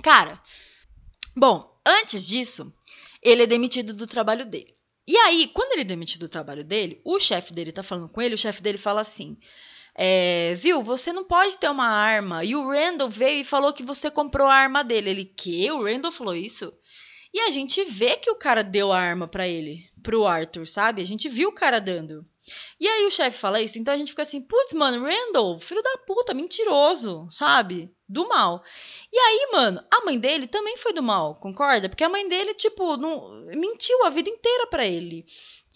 cara. Bom, antes disso, ele é demitido do trabalho dele. E aí, quando ele é demitido do trabalho dele, o chefe dele tá falando com ele, o chefe dele fala assim: é, viu, você não pode ter uma arma. E o Randall veio e falou que você comprou a arma dele. Ele, que? O Randall falou isso? E a gente vê que o cara deu a arma para ele, pro Arthur, sabe? A gente viu o cara dando. E aí o chefe fala isso, então a gente fica assim, putz, mano, Randall, filho da puta, mentiroso, sabe? Do mal. E aí, mano, a mãe dele também foi do mal, concorda? Porque a mãe dele, tipo, não, mentiu a vida inteira para ele.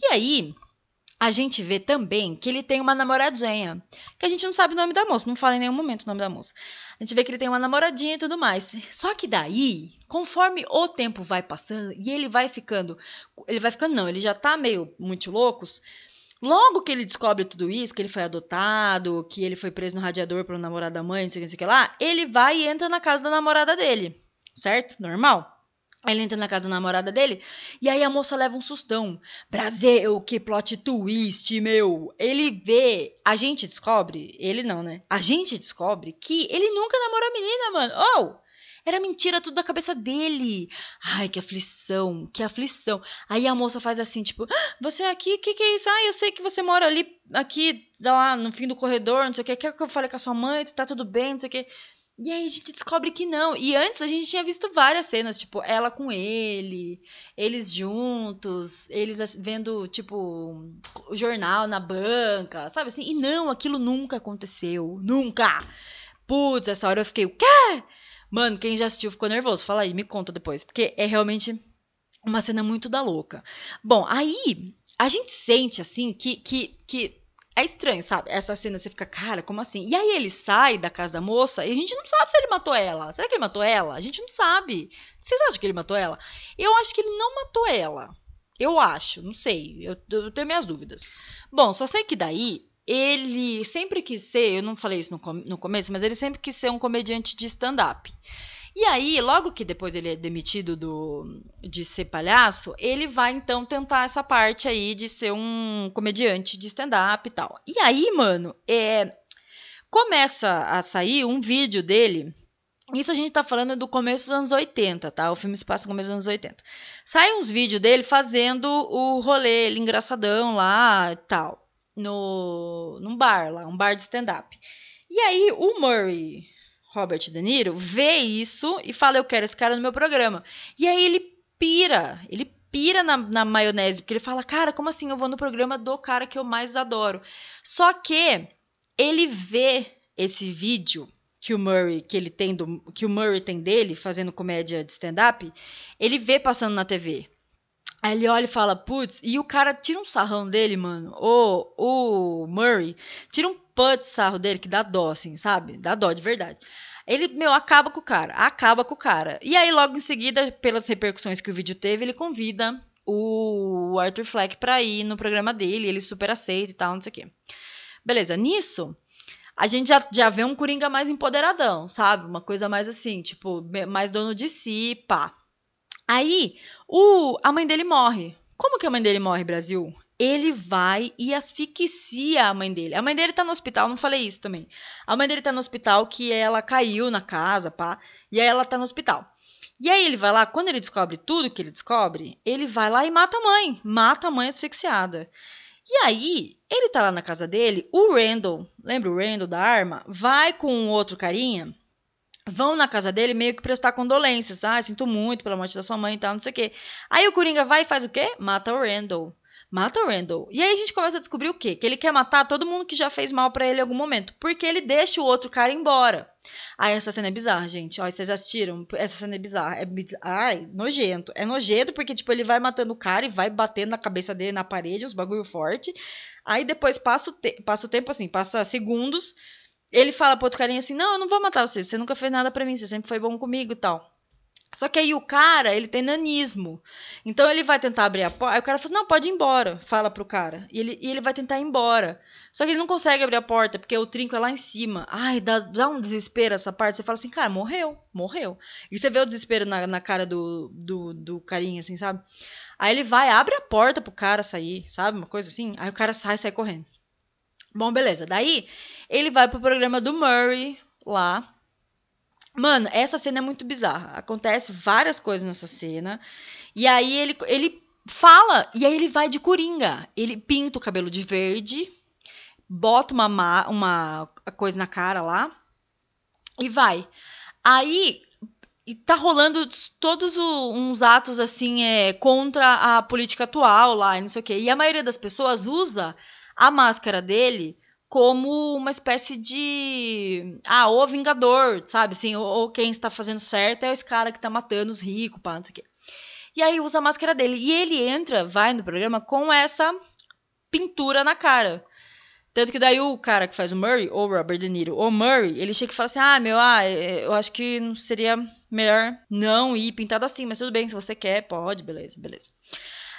E aí, a gente vê também que ele tem uma namoradinha. Que a gente não sabe o nome da moça, não fala em nenhum momento o nome da moça. A gente vê que ele tem uma namoradinha e tudo mais. Só que daí, conforme o tempo vai passando e ele vai ficando. Ele vai ficando, não, ele já tá meio muito loucos. Logo que ele descobre tudo isso, que ele foi adotado, que ele foi preso no radiador pelo namorado da mãe, não sei o que, não sei o que lá, ele vai e entra na casa da namorada dele. Certo? Normal. Ele entra na casa da namorada dele e aí a moça leva um sustão. Brasil, que plot twist, meu. Ele vê, a gente descobre, ele não, né? A gente descobre que ele nunca namorou a menina, mano. Oh! Era mentira tudo da cabeça dele. Ai, que aflição, que aflição. Aí a moça faz assim, tipo, ah, você aqui, o que, que é isso? Ah, eu sei que você mora ali, aqui, lá no fim do corredor, não sei o que. Quer que eu fale com a sua mãe? Tá tudo bem, não sei o que. E aí a gente descobre que não. E antes a gente tinha visto várias cenas, tipo, ela com ele, eles juntos, eles vendo, tipo, o jornal na banca, sabe assim? E não, aquilo nunca aconteceu. Nunca! Putz, essa hora eu fiquei, o quê? Mano, quem já assistiu ficou nervoso. Fala aí, me conta depois. Porque é realmente uma cena muito da louca. Bom, aí a gente sente, assim, que, que, que é estranho, sabe? Essa cena você fica, cara, como assim? E aí ele sai da casa da moça e a gente não sabe se ele matou ela. Será que ele matou ela? A gente não sabe. Vocês acham que ele matou ela? Eu acho que ele não matou ela. Eu acho, não sei. Eu, eu tenho minhas dúvidas. Bom, só sei que daí ele sempre quis ser, eu não falei isso no, no começo, mas ele sempre quis ser um comediante de stand-up. E aí, logo que depois ele é demitido do, de ser palhaço, ele vai então tentar essa parte aí de ser um comediante de stand-up e tal. E aí, mano, é, começa a sair um vídeo dele. Isso a gente tá falando do começo dos anos 80, tá? O filme se passa no começo dos anos 80. Sai uns vídeos dele fazendo o rolê, ele engraçadão lá e tal. No, num bar lá, um bar de stand-up. E aí o Murray, Robert De Niro, vê isso e fala: Eu quero esse cara no meu programa. E aí ele pira, ele pira na, na maionese, porque ele fala: Cara, como assim eu vou no programa do cara que eu mais adoro? Só que ele vê esse vídeo que o Murray que ele tem do, que o Murray tem dele fazendo comédia de stand-up, ele vê passando na TV. Aí ele olha e fala, putz, e o cara tira um sarrão dele, mano. O, o Murray tira um put sarro dele que dá dó, assim, sabe? Dá dó de verdade. Ele, meu, acaba com o cara, acaba com o cara. E aí, logo em seguida, pelas repercussões que o vídeo teve, ele convida o Arthur Fleck pra ir no programa dele, ele super aceita e tal, não sei o quê. Beleza, nisso, a gente já, já vê um Coringa mais empoderadão, sabe? Uma coisa mais assim, tipo, mais dono de si, pá. Aí, o, a mãe dele morre. Como que a mãe dele morre, Brasil? Ele vai e asfixia a mãe dele. A mãe dele tá no hospital, não falei isso também. A mãe dele tá no hospital que ela caiu na casa, pá, e aí ela tá no hospital. E aí ele vai lá, quando ele descobre tudo que ele descobre, ele vai lá e mata a mãe, mata a mãe asfixiada. E aí, ele tá lá na casa dele, o Randall, lembra o Randall da arma? Vai com um outro carinha, vão na casa dele meio que prestar condolências. Ah, sinto muito pela morte da sua mãe e tal, não sei o quê. Aí o Coringa vai e faz o quê? Mata o Randall. Mata o Randall. E aí a gente começa a descobrir o quê? Que ele quer matar todo mundo que já fez mal para ele em algum momento. Porque ele deixa o outro cara embora. Ai, essa cena é bizarra, gente. Ó, vocês assistiram? Essa cena é bizarra. É biz... Ai, nojento. É nojento porque, tipo, ele vai matando o cara e vai batendo na cabeça dele na parede, uns bagulho forte. Aí depois passa o, te... passa o tempo, assim, passa segundos. Ele fala pro outro carinha assim: Não, eu não vou matar você. Você nunca fez nada para mim. Você sempre foi bom comigo e tal. Só que aí o cara, ele tem nanismo. Então ele vai tentar abrir a porta. Aí o cara fala, não, pode ir embora. Fala pro cara. E ele, e ele vai tentar ir embora. Só que ele não consegue abrir a porta, porque o trinco é lá em cima. Ai, dá, dá um desespero essa parte. Você fala assim, cara, morreu, morreu. E você vê o desespero na, na cara do, do, do carinha, assim, sabe? Aí ele vai, abre a porta pro cara sair, sabe? Uma coisa assim. Aí o cara sai, sai correndo. Bom, beleza. Daí ele vai pro programa do Murray lá Mano, essa cena é muito bizarra. Acontece várias coisas nessa cena. E aí ele, ele fala, e aí ele vai de coringa. Ele pinta o cabelo de verde, bota uma, uma coisa na cara lá e vai. Aí e tá rolando todos uns atos assim é, contra a política atual lá, e não sei o quê. E a maioria das pessoas usa a máscara dele como uma espécie de. Ah, o Vingador, sabe? Assim, ou, quem está fazendo certo é esse cara que tá matando os ricos, pá, não sei o quê. E aí usa a máscara dele. E ele entra, vai no programa com essa pintura na cara. Tanto que daí o cara que faz o Murray, ou Robert De Niro, ou Murray, ele chega e fala assim: Ah, meu, ah, é, eu acho que seria melhor não ir pintado assim, mas tudo bem, se você quer, pode, beleza, beleza.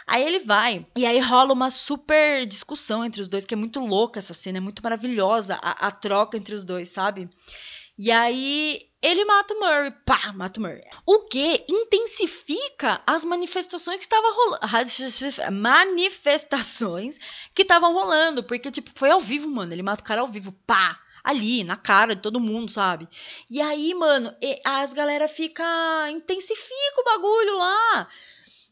Aí ele vai, e aí rola uma super discussão entre os dois, que é muito louca essa cena, é muito maravilhosa a, a troca entre os dois, sabe? E aí ele mata o Murray, pá, mata o Murray. O que intensifica as manifestações que estavam rolando, manifestações que estavam rolando, porque tipo, foi ao vivo, mano, ele mata o cara ao vivo, pá, ali, na cara de todo mundo, sabe? E aí, mano, as galera fica intensifica o bagulho lá.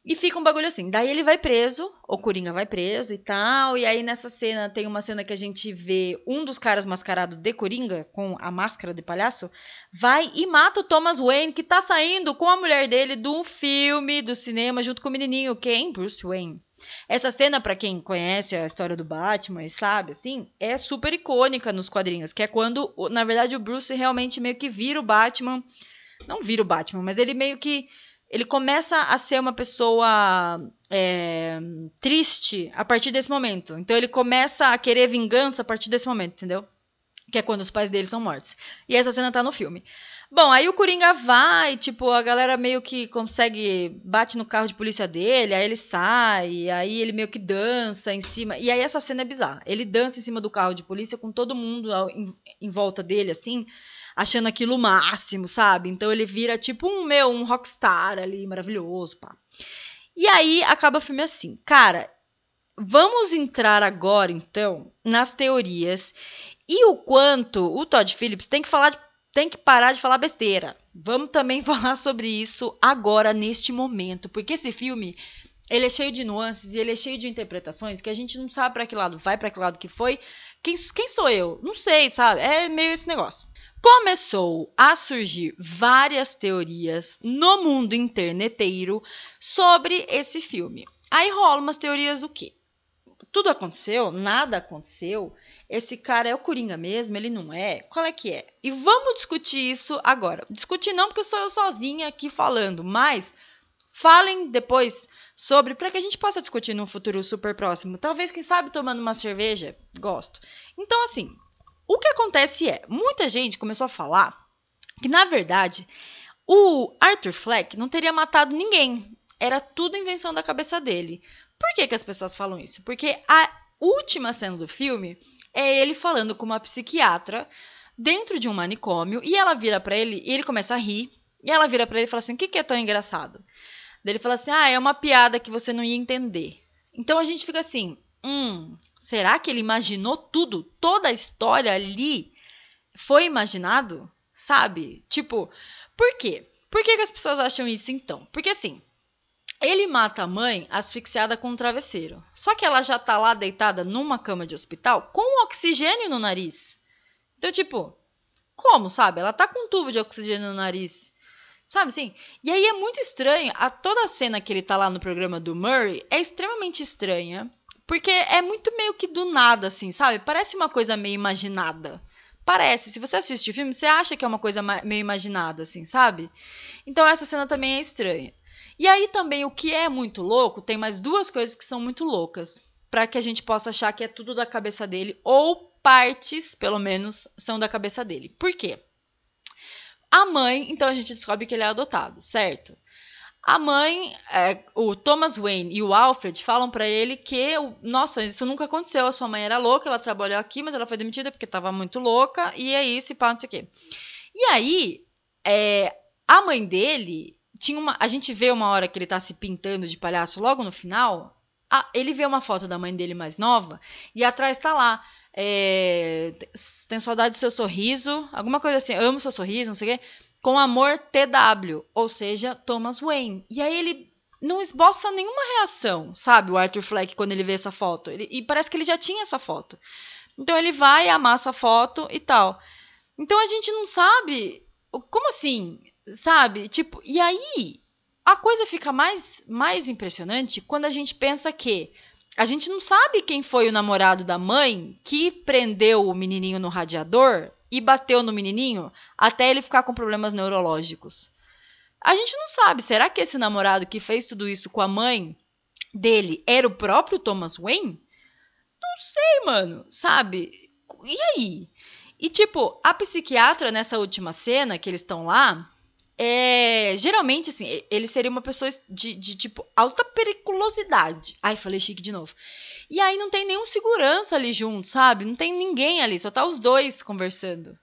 E fica um bagulho assim. Daí ele vai preso, o Coringa vai preso e tal. E aí nessa cena tem uma cena que a gente vê um dos caras mascarado de Coringa, com a máscara de palhaço, vai e mata o Thomas Wayne, que tá saindo com a mulher dele de um filme do cinema junto com o menininho, quem? Bruce Wayne. Essa cena, para quem conhece a história do Batman e sabe, assim, é super icônica nos quadrinhos, que é quando, na verdade, o Bruce realmente meio que vira o Batman. Não vira o Batman, mas ele meio que ele começa a ser uma pessoa é, triste a partir desse momento. Então ele começa a querer vingança a partir desse momento, entendeu? Que é quando os pais dele são mortos. E essa cena tá no filme. Bom, aí o Coringa vai, tipo, a galera meio que consegue, bate no carro de polícia dele, aí ele sai, aí ele meio que dança em cima. E aí essa cena é bizarra. Ele dança em cima do carro de polícia com todo mundo em, em volta dele, assim achando aquilo o máximo, sabe? Então ele vira tipo um meu, um rockstar ali, maravilhoso, pá. E aí acaba o filme assim. Cara, vamos entrar agora então nas teorias e o quanto o Todd Phillips tem que falar tem que parar de falar besteira. Vamos também falar sobre isso agora neste momento, porque esse filme ele é cheio de nuances e ele é cheio de interpretações que a gente não sabe para que lado vai, para que lado que foi. Quem, quem sou eu? Não sei, sabe? É meio esse negócio começou a surgir várias teorias no mundo interneteiro sobre esse filme. Aí rola umas teorias o quê? Tudo aconteceu? Nada aconteceu? Esse cara é o Coringa mesmo? Ele não é? Qual é que é? E vamos discutir isso agora. Discutir não porque sou eu sozinha aqui falando, mas falem depois sobre para que a gente possa discutir no futuro super próximo. Talvez, quem sabe, tomando uma cerveja. Gosto. Então, assim, o que acontece é, muita gente começou a falar que, na verdade, o Arthur Fleck não teria matado ninguém. Era tudo invenção da cabeça dele. Por que, que as pessoas falam isso? Porque a última cena do filme é ele falando com uma psiquiatra dentro de um manicômio e ela vira para ele e ele começa a rir. E ela vira para ele e fala assim: "O que, que é tão engraçado?" Daí ele fala assim: "Ah, é uma piada que você não ia entender." Então a gente fica assim: "Hum, Será que ele imaginou tudo? Toda a história ali foi imaginado? Sabe? Tipo, por quê? Por que, que as pessoas acham isso então? Porque assim, ele mata a mãe asfixiada com um travesseiro. Só que ela já tá lá deitada numa cama de hospital com oxigênio no nariz. Então, tipo, como, sabe? Ela tá com um tubo de oxigênio no nariz. Sabe assim? E aí é muito estranho. A toda a cena que ele tá lá no programa do Murray é extremamente estranha. Porque é muito meio que do nada, assim, sabe? Parece uma coisa meio imaginada. Parece. Se você assiste o filme, você acha que é uma coisa meio imaginada, assim, sabe? Então essa cena também é estranha. E aí também o que é muito louco, tem mais duas coisas que são muito loucas, para que a gente possa achar que é tudo da cabeça dele ou partes, pelo menos, são da cabeça dele. Por quê? A mãe, então a gente descobre que ele é adotado, certo? A mãe, é, o Thomas Wayne e o Alfred falam para ele que, nossa, isso nunca aconteceu. A sua mãe era louca, ela trabalhou aqui, mas ela foi demitida porque estava muito louca, e é isso, e pá, não sei o quê. E aí, é, a mãe dele tinha uma. A gente vê uma hora que ele tá se pintando de palhaço logo no final. A, ele vê uma foto da mãe dele mais nova, e atrás tá lá. É, tem saudade do seu sorriso, alguma coisa assim, amo seu sorriso, não sei o quê com amor TW, ou seja, Thomas Wayne. E aí ele não esboça nenhuma reação, sabe, o Arthur Fleck, quando ele vê essa foto. Ele, e parece que ele já tinha essa foto. Então ele vai, amassa a foto e tal. Então a gente não sabe. Como assim? Sabe? Tipo, e aí a coisa fica mais, mais impressionante quando a gente pensa que a gente não sabe quem foi o namorado da mãe que prendeu o menininho no radiador e bateu no menininho até ele ficar com problemas neurológicos. A gente não sabe, será que esse namorado que fez tudo isso com a mãe dele era o próprio Thomas Wayne? Não sei, mano, sabe? E aí? E tipo, a psiquiatra nessa última cena que eles estão lá, é, geralmente, assim, ele seria uma pessoa de, de, tipo, alta periculosidade. Ai, falei chique de novo. E aí não tem nenhum segurança ali junto, sabe? Não tem ninguém ali, só tá os dois conversando.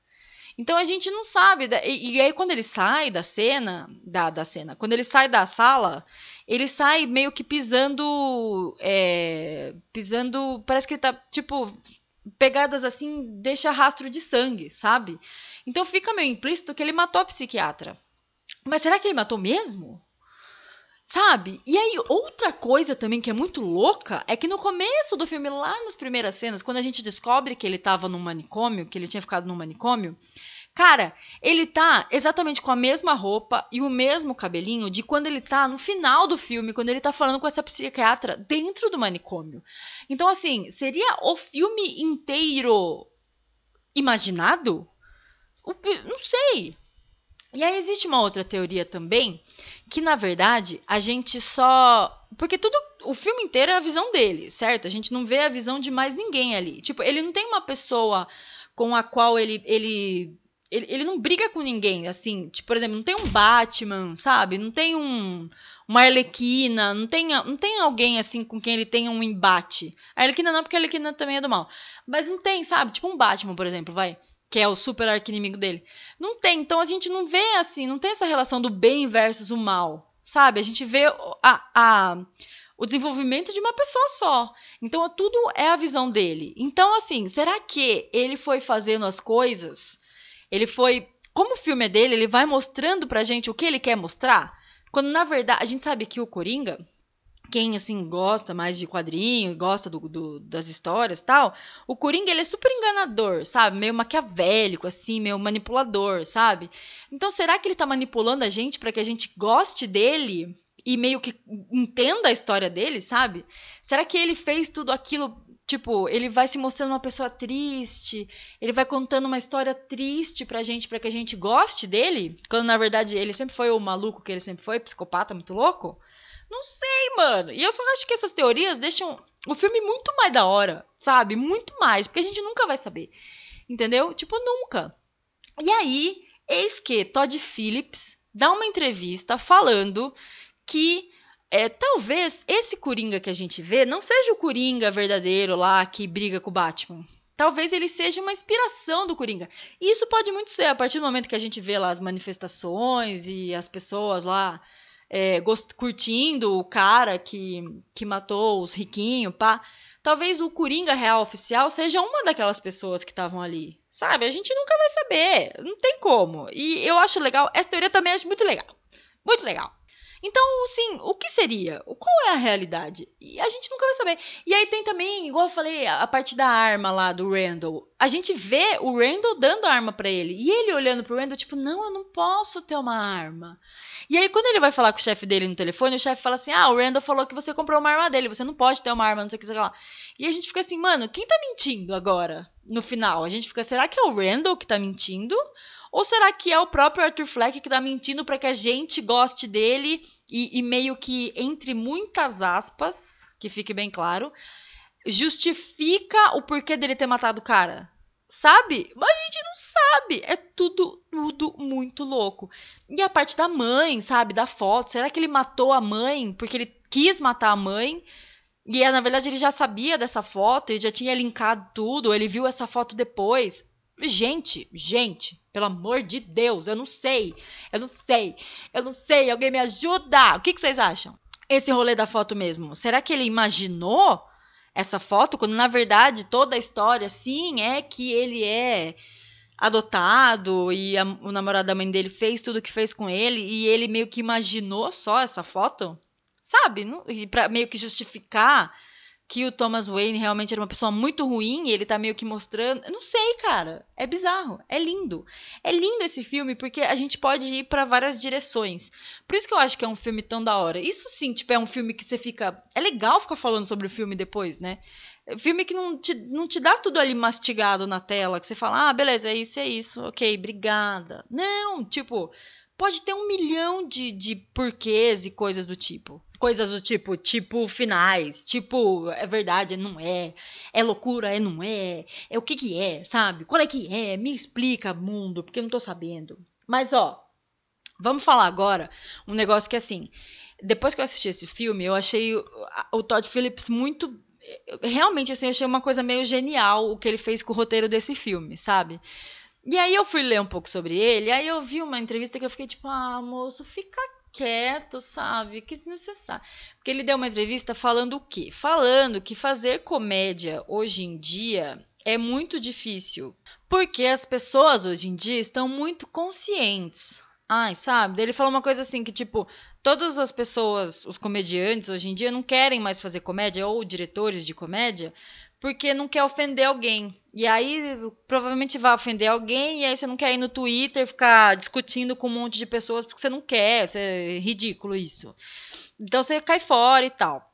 Então a gente não sabe. E, e aí quando ele sai da cena, da, da cena, quando ele sai da sala, ele sai meio que pisando. É, pisando. Parece que ele tá, tipo, pegadas assim, deixa rastro de sangue, sabe? Então fica meio implícito que ele matou a psiquiatra. Mas será que ele matou mesmo? Sabe? E aí, outra coisa também que é muito louca é que no começo do filme, lá nas primeiras cenas, quando a gente descobre que ele tava num manicômio, que ele tinha ficado num manicômio, cara, ele tá exatamente com a mesma roupa e o mesmo cabelinho de quando ele tá no final do filme, quando ele tá falando com essa psiquiatra dentro do manicômio. Então, assim, seria o filme inteiro imaginado? O que? Não sei. E aí existe uma outra teoria também que na verdade a gente só. Porque tudo. O filme inteiro é a visão dele, certo? A gente não vê a visão de mais ninguém ali. Tipo, ele não tem uma pessoa com a qual ele. ele ele, ele não briga com ninguém, assim, tipo, por exemplo, não tem um Batman, sabe? Não tem um uma Arlequina, não tem, não tem alguém assim com quem ele tenha um embate. A Arlequina não, porque a Arlequina também é do mal. Mas não tem, sabe? Tipo um Batman, por exemplo, vai que é o super arquinimigo dele. Não tem, então a gente não vê assim, não tem essa relação do bem versus o mal, sabe? A gente vê a, a, o desenvolvimento de uma pessoa só. Então tudo é a visão dele. Então, assim, será que ele foi fazendo as coisas? Ele foi. Como o filme é dele, ele vai mostrando pra gente o que ele quer mostrar? Quando na verdade a gente sabe que o Coringa, quem assim gosta mais de quadrinho, gosta do, do, das histórias tal, o Coringa ele é super enganador, sabe? Meio maquiavélico, assim, meio manipulador, sabe? Então será que ele tá manipulando a gente para que a gente goste dele e meio que entenda a história dele, sabe? Será que ele fez tudo aquilo Tipo, ele vai se mostrando uma pessoa triste, ele vai contando uma história triste pra gente, pra que a gente goste dele, quando na verdade ele sempre foi o maluco que ele sempre foi, psicopata muito louco. Não sei, mano. E eu só acho que essas teorias deixam o filme muito mais da hora, sabe? Muito mais, porque a gente nunca vai saber. Entendeu? Tipo, nunca. E aí, eis que Todd Phillips dá uma entrevista falando que é, talvez esse Coringa que a gente vê não seja o Coringa verdadeiro lá que briga com o Batman. Talvez ele seja uma inspiração do Coringa. E isso pode muito ser, a partir do momento que a gente vê lá as manifestações e as pessoas lá é, curtindo o cara que, que matou os riquinhos, pá. Talvez o Coringa real oficial seja uma daquelas pessoas que estavam ali. Sabe? A gente nunca vai saber. Não tem como. E eu acho legal. Essa teoria também acho muito legal. Muito legal. Então, sim, o que seria? Qual é a realidade? E a gente nunca vai saber. E aí tem também, igual eu falei, a parte da arma lá do Randall. A gente vê o Randall dando a arma para ele. E ele olhando pro Randall, tipo, não, eu não posso ter uma arma. E aí, quando ele vai falar com o chefe dele no telefone, o chefe fala assim: Ah, o Randall falou que você comprou uma arma dele, você não pode ter uma arma, não sei o que, sei lá. E a gente fica assim, mano, quem tá mentindo agora? No final, a gente fica, será que é o Randall que tá mentindo? Ou será que é o próprio Arthur Fleck que tá mentindo para que a gente goste dele e, e, meio que, entre muitas aspas, que fique bem claro, justifica o porquê dele ter matado o cara? Sabe? Mas a gente não sabe. É tudo, tudo muito louco. E a parte da mãe, sabe? Da foto. Será que ele matou a mãe porque ele quis matar a mãe? E na verdade ele já sabia dessa foto, ele já tinha linkado tudo, ele viu essa foto depois. Gente, gente, pelo amor de Deus, eu não sei. Eu não sei. Eu não sei. Alguém me ajuda. O que, que vocês acham? Esse rolê da foto mesmo. Será que ele imaginou essa foto quando na verdade toda a história sim é que ele é adotado e a, o namorado da mãe dele fez tudo o que fez com ele e ele meio que imaginou só essa foto? Sabe? Não, para meio que justificar que o Thomas Wayne realmente era uma pessoa muito ruim e ele tá meio que mostrando. Eu não sei, cara. É bizarro. É lindo. É lindo esse filme porque a gente pode ir para várias direções. Por isso que eu acho que é um filme tão da hora. Isso sim, tipo, é um filme que você fica. É legal ficar falando sobre o filme depois, né? É filme que não te, não te dá tudo ali mastigado na tela, que você fala, ah, beleza, é isso, é isso, ok, obrigada. Não, tipo, pode ter um milhão de, de porquês e coisas do tipo coisas do tipo, tipo finais, tipo, é verdade, não é, é loucura, é não é, é o que que é, sabe? Qual é que é? Me explica, mundo, porque eu não tô sabendo. Mas ó, vamos falar agora um negócio que assim, depois que eu assisti esse filme, eu achei o, o Todd Phillips muito realmente assim, eu achei uma coisa meio genial o que ele fez com o roteiro desse filme, sabe? E aí eu fui ler um pouco sobre ele, aí eu vi uma entrevista que eu fiquei tipo, ah, moço, fica quieto, sabe? Que desnecessário. Porque ele deu uma entrevista falando o quê? Falando que fazer comédia hoje em dia é muito difícil. Porque as pessoas hoje em dia estão muito conscientes. Ai, sabe? Ele falou uma coisa assim que, tipo, todas as pessoas, os comediantes hoje em dia não querem mais fazer comédia, ou diretores de comédia, porque não quer ofender alguém. E aí provavelmente vai ofender alguém, e aí você não quer ir no Twitter ficar discutindo com um monte de pessoas porque você não quer, é ridículo isso. Então você cai fora e tal.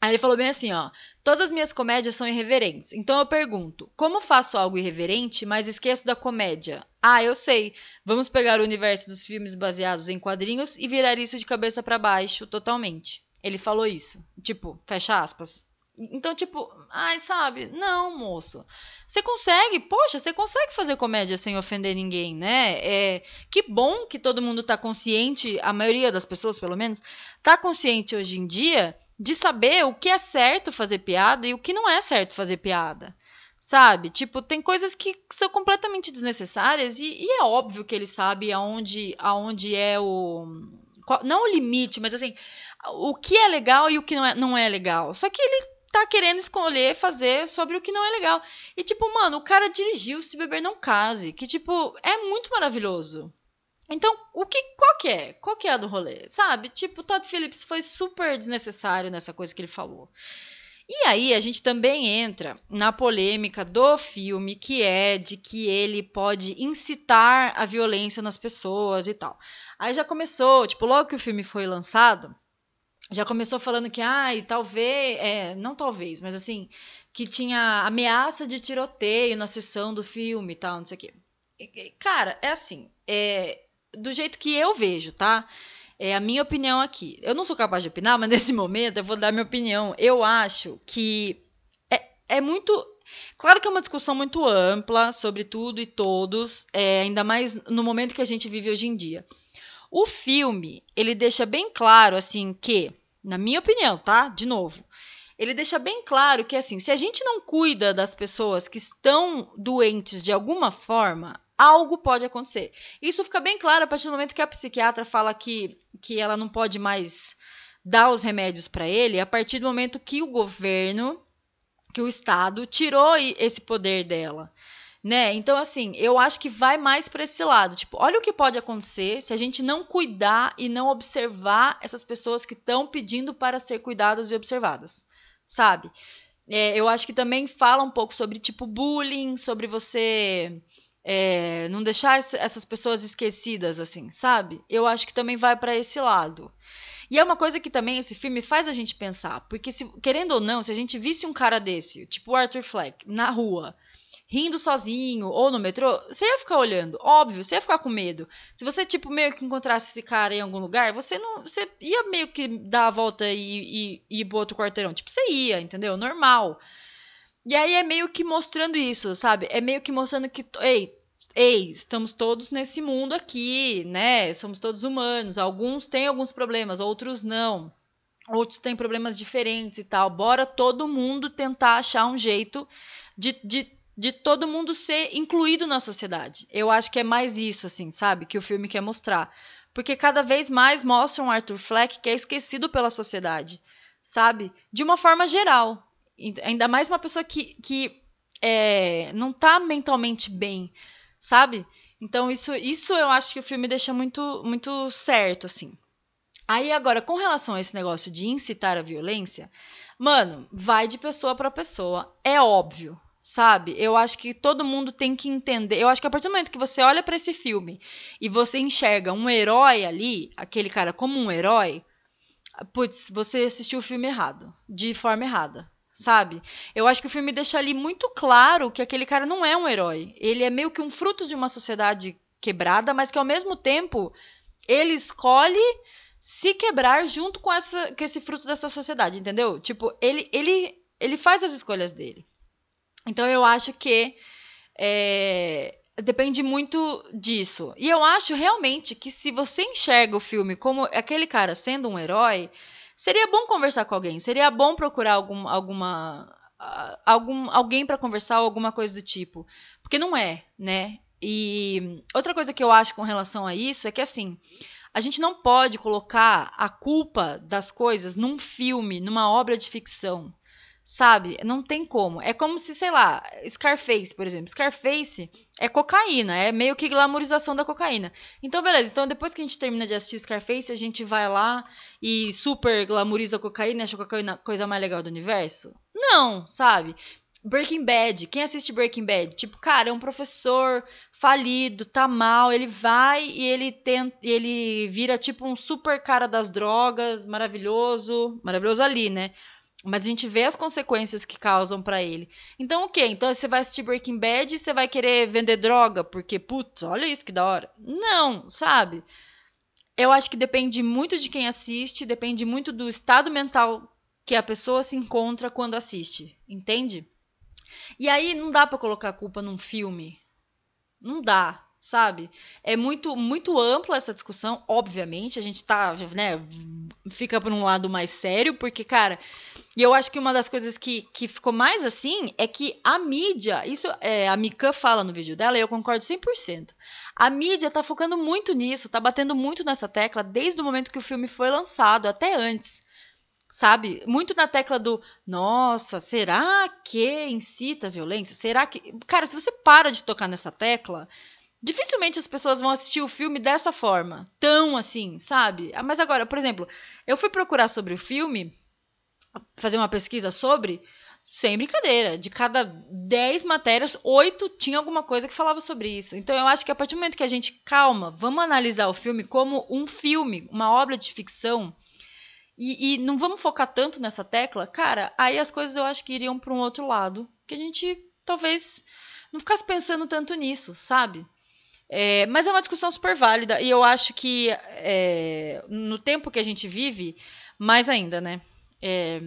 Aí ele falou bem assim, ó: "Todas as minhas comédias são irreverentes. Então eu pergunto: como faço algo irreverente, mas esqueço da comédia? Ah, eu sei. Vamos pegar o universo dos filmes baseados em quadrinhos e virar isso de cabeça para baixo totalmente." Ele falou isso. Tipo, fecha aspas. Então, tipo, ai, sabe? Não, moço. Você consegue, poxa, você consegue fazer comédia sem ofender ninguém, né? É, que bom que todo mundo tá consciente, a maioria das pessoas, pelo menos, tá consciente hoje em dia de saber o que é certo fazer piada e o que não é certo fazer piada. Sabe? Tipo, tem coisas que são completamente desnecessárias e, e é óbvio que ele sabe aonde, aonde é o. Não o limite, mas assim, o que é legal e o que não é, não é legal. Só que ele tá querendo escolher fazer sobre o que não é legal. E, tipo, mano, o cara dirigiu Se Beber Não Case, que, tipo, é muito maravilhoso. Então, o que, qual que é? Qual que é a do rolê? Sabe? Tipo, Todd Phillips foi super desnecessário nessa coisa que ele falou. E aí a gente também entra na polêmica do filme, que é de que ele pode incitar a violência nas pessoas e tal. Aí já começou, tipo, logo que o filme foi lançado, já começou falando que, ai, talvez, é, não talvez, mas assim, que tinha ameaça de tiroteio na sessão do filme e tal, não sei o quê. Cara, é assim, é, do jeito que eu vejo, tá? É a minha opinião aqui. Eu não sou capaz de opinar, mas nesse momento eu vou dar minha opinião. Eu acho que é, é muito. Claro que é uma discussão muito ampla sobre tudo e todos, é, ainda mais no momento que a gente vive hoje em dia. O filme, ele deixa bem claro, assim, que na minha opinião, tá? De novo. Ele deixa bem claro que, assim, se a gente não cuida das pessoas que estão doentes de alguma forma, algo pode acontecer. Isso fica bem claro a partir do momento que a psiquiatra fala que, que ela não pode mais dar os remédios para ele, a partir do momento que o governo, que o Estado tirou esse poder dela né? Então, assim, eu acho que vai mais para esse lado. Tipo, olha o que pode acontecer se a gente não cuidar e não observar essas pessoas que estão pedindo para ser cuidadas e observadas, sabe? É, eu acho que também fala um pouco sobre, tipo, bullying, sobre você é, não deixar essas pessoas esquecidas, assim, sabe? Eu acho que também vai para esse lado. E é uma coisa que também esse filme faz a gente pensar. Porque, se, querendo ou não, se a gente visse um cara desse, tipo o Arthur Fleck, na rua, rindo sozinho ou no metrô, você ia ficar olhando, óbvio, você ia ficar com medo. Se você, tipo, meio que encontrasse esse cara em algum lugar, você não. Você ia meio que dar a volta e, e, e ir pro outro quarteirão. Tipo, você ia, entendeu? Normal. E aí é meio que mostrando isso, sabe? É meio que mostrando que, ei, ei, estamos todos nesse mundo aqui, né? Somos todos humanos. Alguns têm alguns problemas, outros não. Outros têm problemas diferentes e tal. Bora todo mundo tentar achar um jeito de, de de todo mundo ser incluído na sociedade. Eu acho que é mais isso, assim, sabe? Que o filme quer mostrar. Porque cada vez mais mostra um Arthur Fleck que é esquecido pela sociedade, sabe? De uma forma geral. Ainda mais uma pessoa que, que é, não tá mentalmente bem, sabe? Então isso, isso eu acho que o filme deixa muito, muito certo, assim. Aí agora, com relação a esse negócio de incitar a violência, mano, vai de pessoa para pessoa. É óbvio, sabe? Eu acho que todo mundo tem que entender. Eu acho que a partir do momento que você olha para esse filme e você enxerga um herói ali, aquele cara como um herói, putz, você assistiu o filme errado, de forma errada, sabe? Eu acho que o filme deixa ali muito claro que aquele cara não é um herói. Ele é meio que um fruto de uma sociedade quebrada, mas que ao mesmo tempo ele escolhe se quebrar junto com, essa, com esse fruto dessa sociedade, entendeu? Tipo, ele, ele, ele faz as escolhas dele. Então eu acho que é, depende muito disso. E eu acho realmente que se você enxerga o filme como aquele cara sendo um herói, seria bom conversar com alguém, seria bom procurar algum, alguma algum alguém para conversar ou alguma coisa do tipo, porque não é, né? E outra coisa que eu acho com relação a isso é que assim, a gente não pode colocar a culpa das coisas num filme, numa obra de ficção. Sabe? Não tem como. É como se, sei lá, Scarface, por exemplo. Scarface é cocaína, é meio que glamorização da cocaína. Então, beleza. Então, depois que a gente termina de assistir Scarface, a gente vai lá e super glamoriza a cocaína acha a cocaína a coisa mais legal do universo? Não, sabe? Breaking Bad, quem assiste Breaking Bad? Tipo, cara, é um professor falido, tá mal, ele vai e ele tenta, ele vira tipo um super cara das drogas, maravilhoso, maravilhoso ali, né? Mas a gente vê as consequências que causam para ele. Então, o okay, quê? Então você vai assistir Breaking Bad e você vai querer vender droga porque, putz, olha isso que da hora. Não, sabe? Eu acho que depende muito de quem assiste, depende muito do estado mental que a pessoa se encontra quando assiste, entende? E aí não dá para colocar a culpa num filme. Não dá, sabe? É muito muito ampla essa discussão, obviamente, a gente tá, né, fica por um lado mais sério, porque cara, e eu acho que uma das coisas que, que ficou mais assim é que a mídia, isso é, a Mika fala no vídeo dela e eu concordo 100%. A mídia tá focando muito nisso, tá batendo muito nessa tecla desde o momento que o filme foi lançado, até antes. Sabe? Muito na tecla do, nossa, será que incita violência? Será que. Cara, se você para de tocar nessa tecla, dificilmente as pessoas vão assistir o filme dessa forma, tão assim, sabe? Ah, mas agora, por exemplo, eu fui procurar sobre o filme fazer uma pesquisa sobre, sem brincadeira, de cada 10 matérias, 8 tinha alguma coisa que falava sobre isso. Então eu acho que a partir do momento que a gente, calma, vamos analisar o filme como um filme, uma obra de ficção, e, e não vamos focar tanto nessa tecla, cara, aí as coisas eu acho que iriam para um outro lado, que a gente talvez não ficasse pensando tanto nisso, sabe? É, mas é uma discussão super válida e eu acho que é, no tempo que a gente vive, mais ainda, né? É...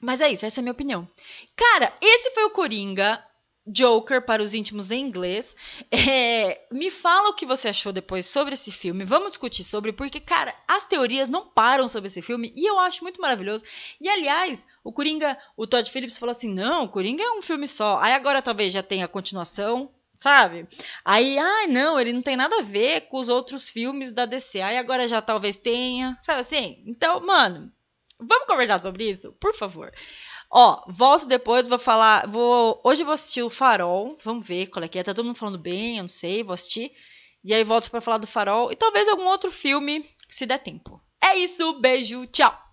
Mas é isso, essa é a minha opinião. Cara, esse foi o Coringa. Joker para os íntimos em inglês. É, me fala o que você achou depois sobre esse filme. Vamos discutir sobre, porque, cara, as teorias não param sobre esse filme e eu acho muito maravilhoso. E, aliás, o Coringa, o Todd Phillips falou assim: não, o Coringa é um filme só. Aí agora talvez já tenha a continuação, sabe? Aí, ai, ah, não, ele não tem nada a ver com os outros filmes da DC. Aí agora já talvez tenha, sabe assim? Então, mano, Vamos conversar sobre isso? Por favor. Ó, volto depois, vou falar. Vou, hoje eu vou assistir o Farol. Vamos ver qual é que é. Tá todo mundo falando bem, eu não sei, vou assistir. E aí volto para falar do Farol. E talvez algum outro filme, se der tempo. É isso, beijo, tchau!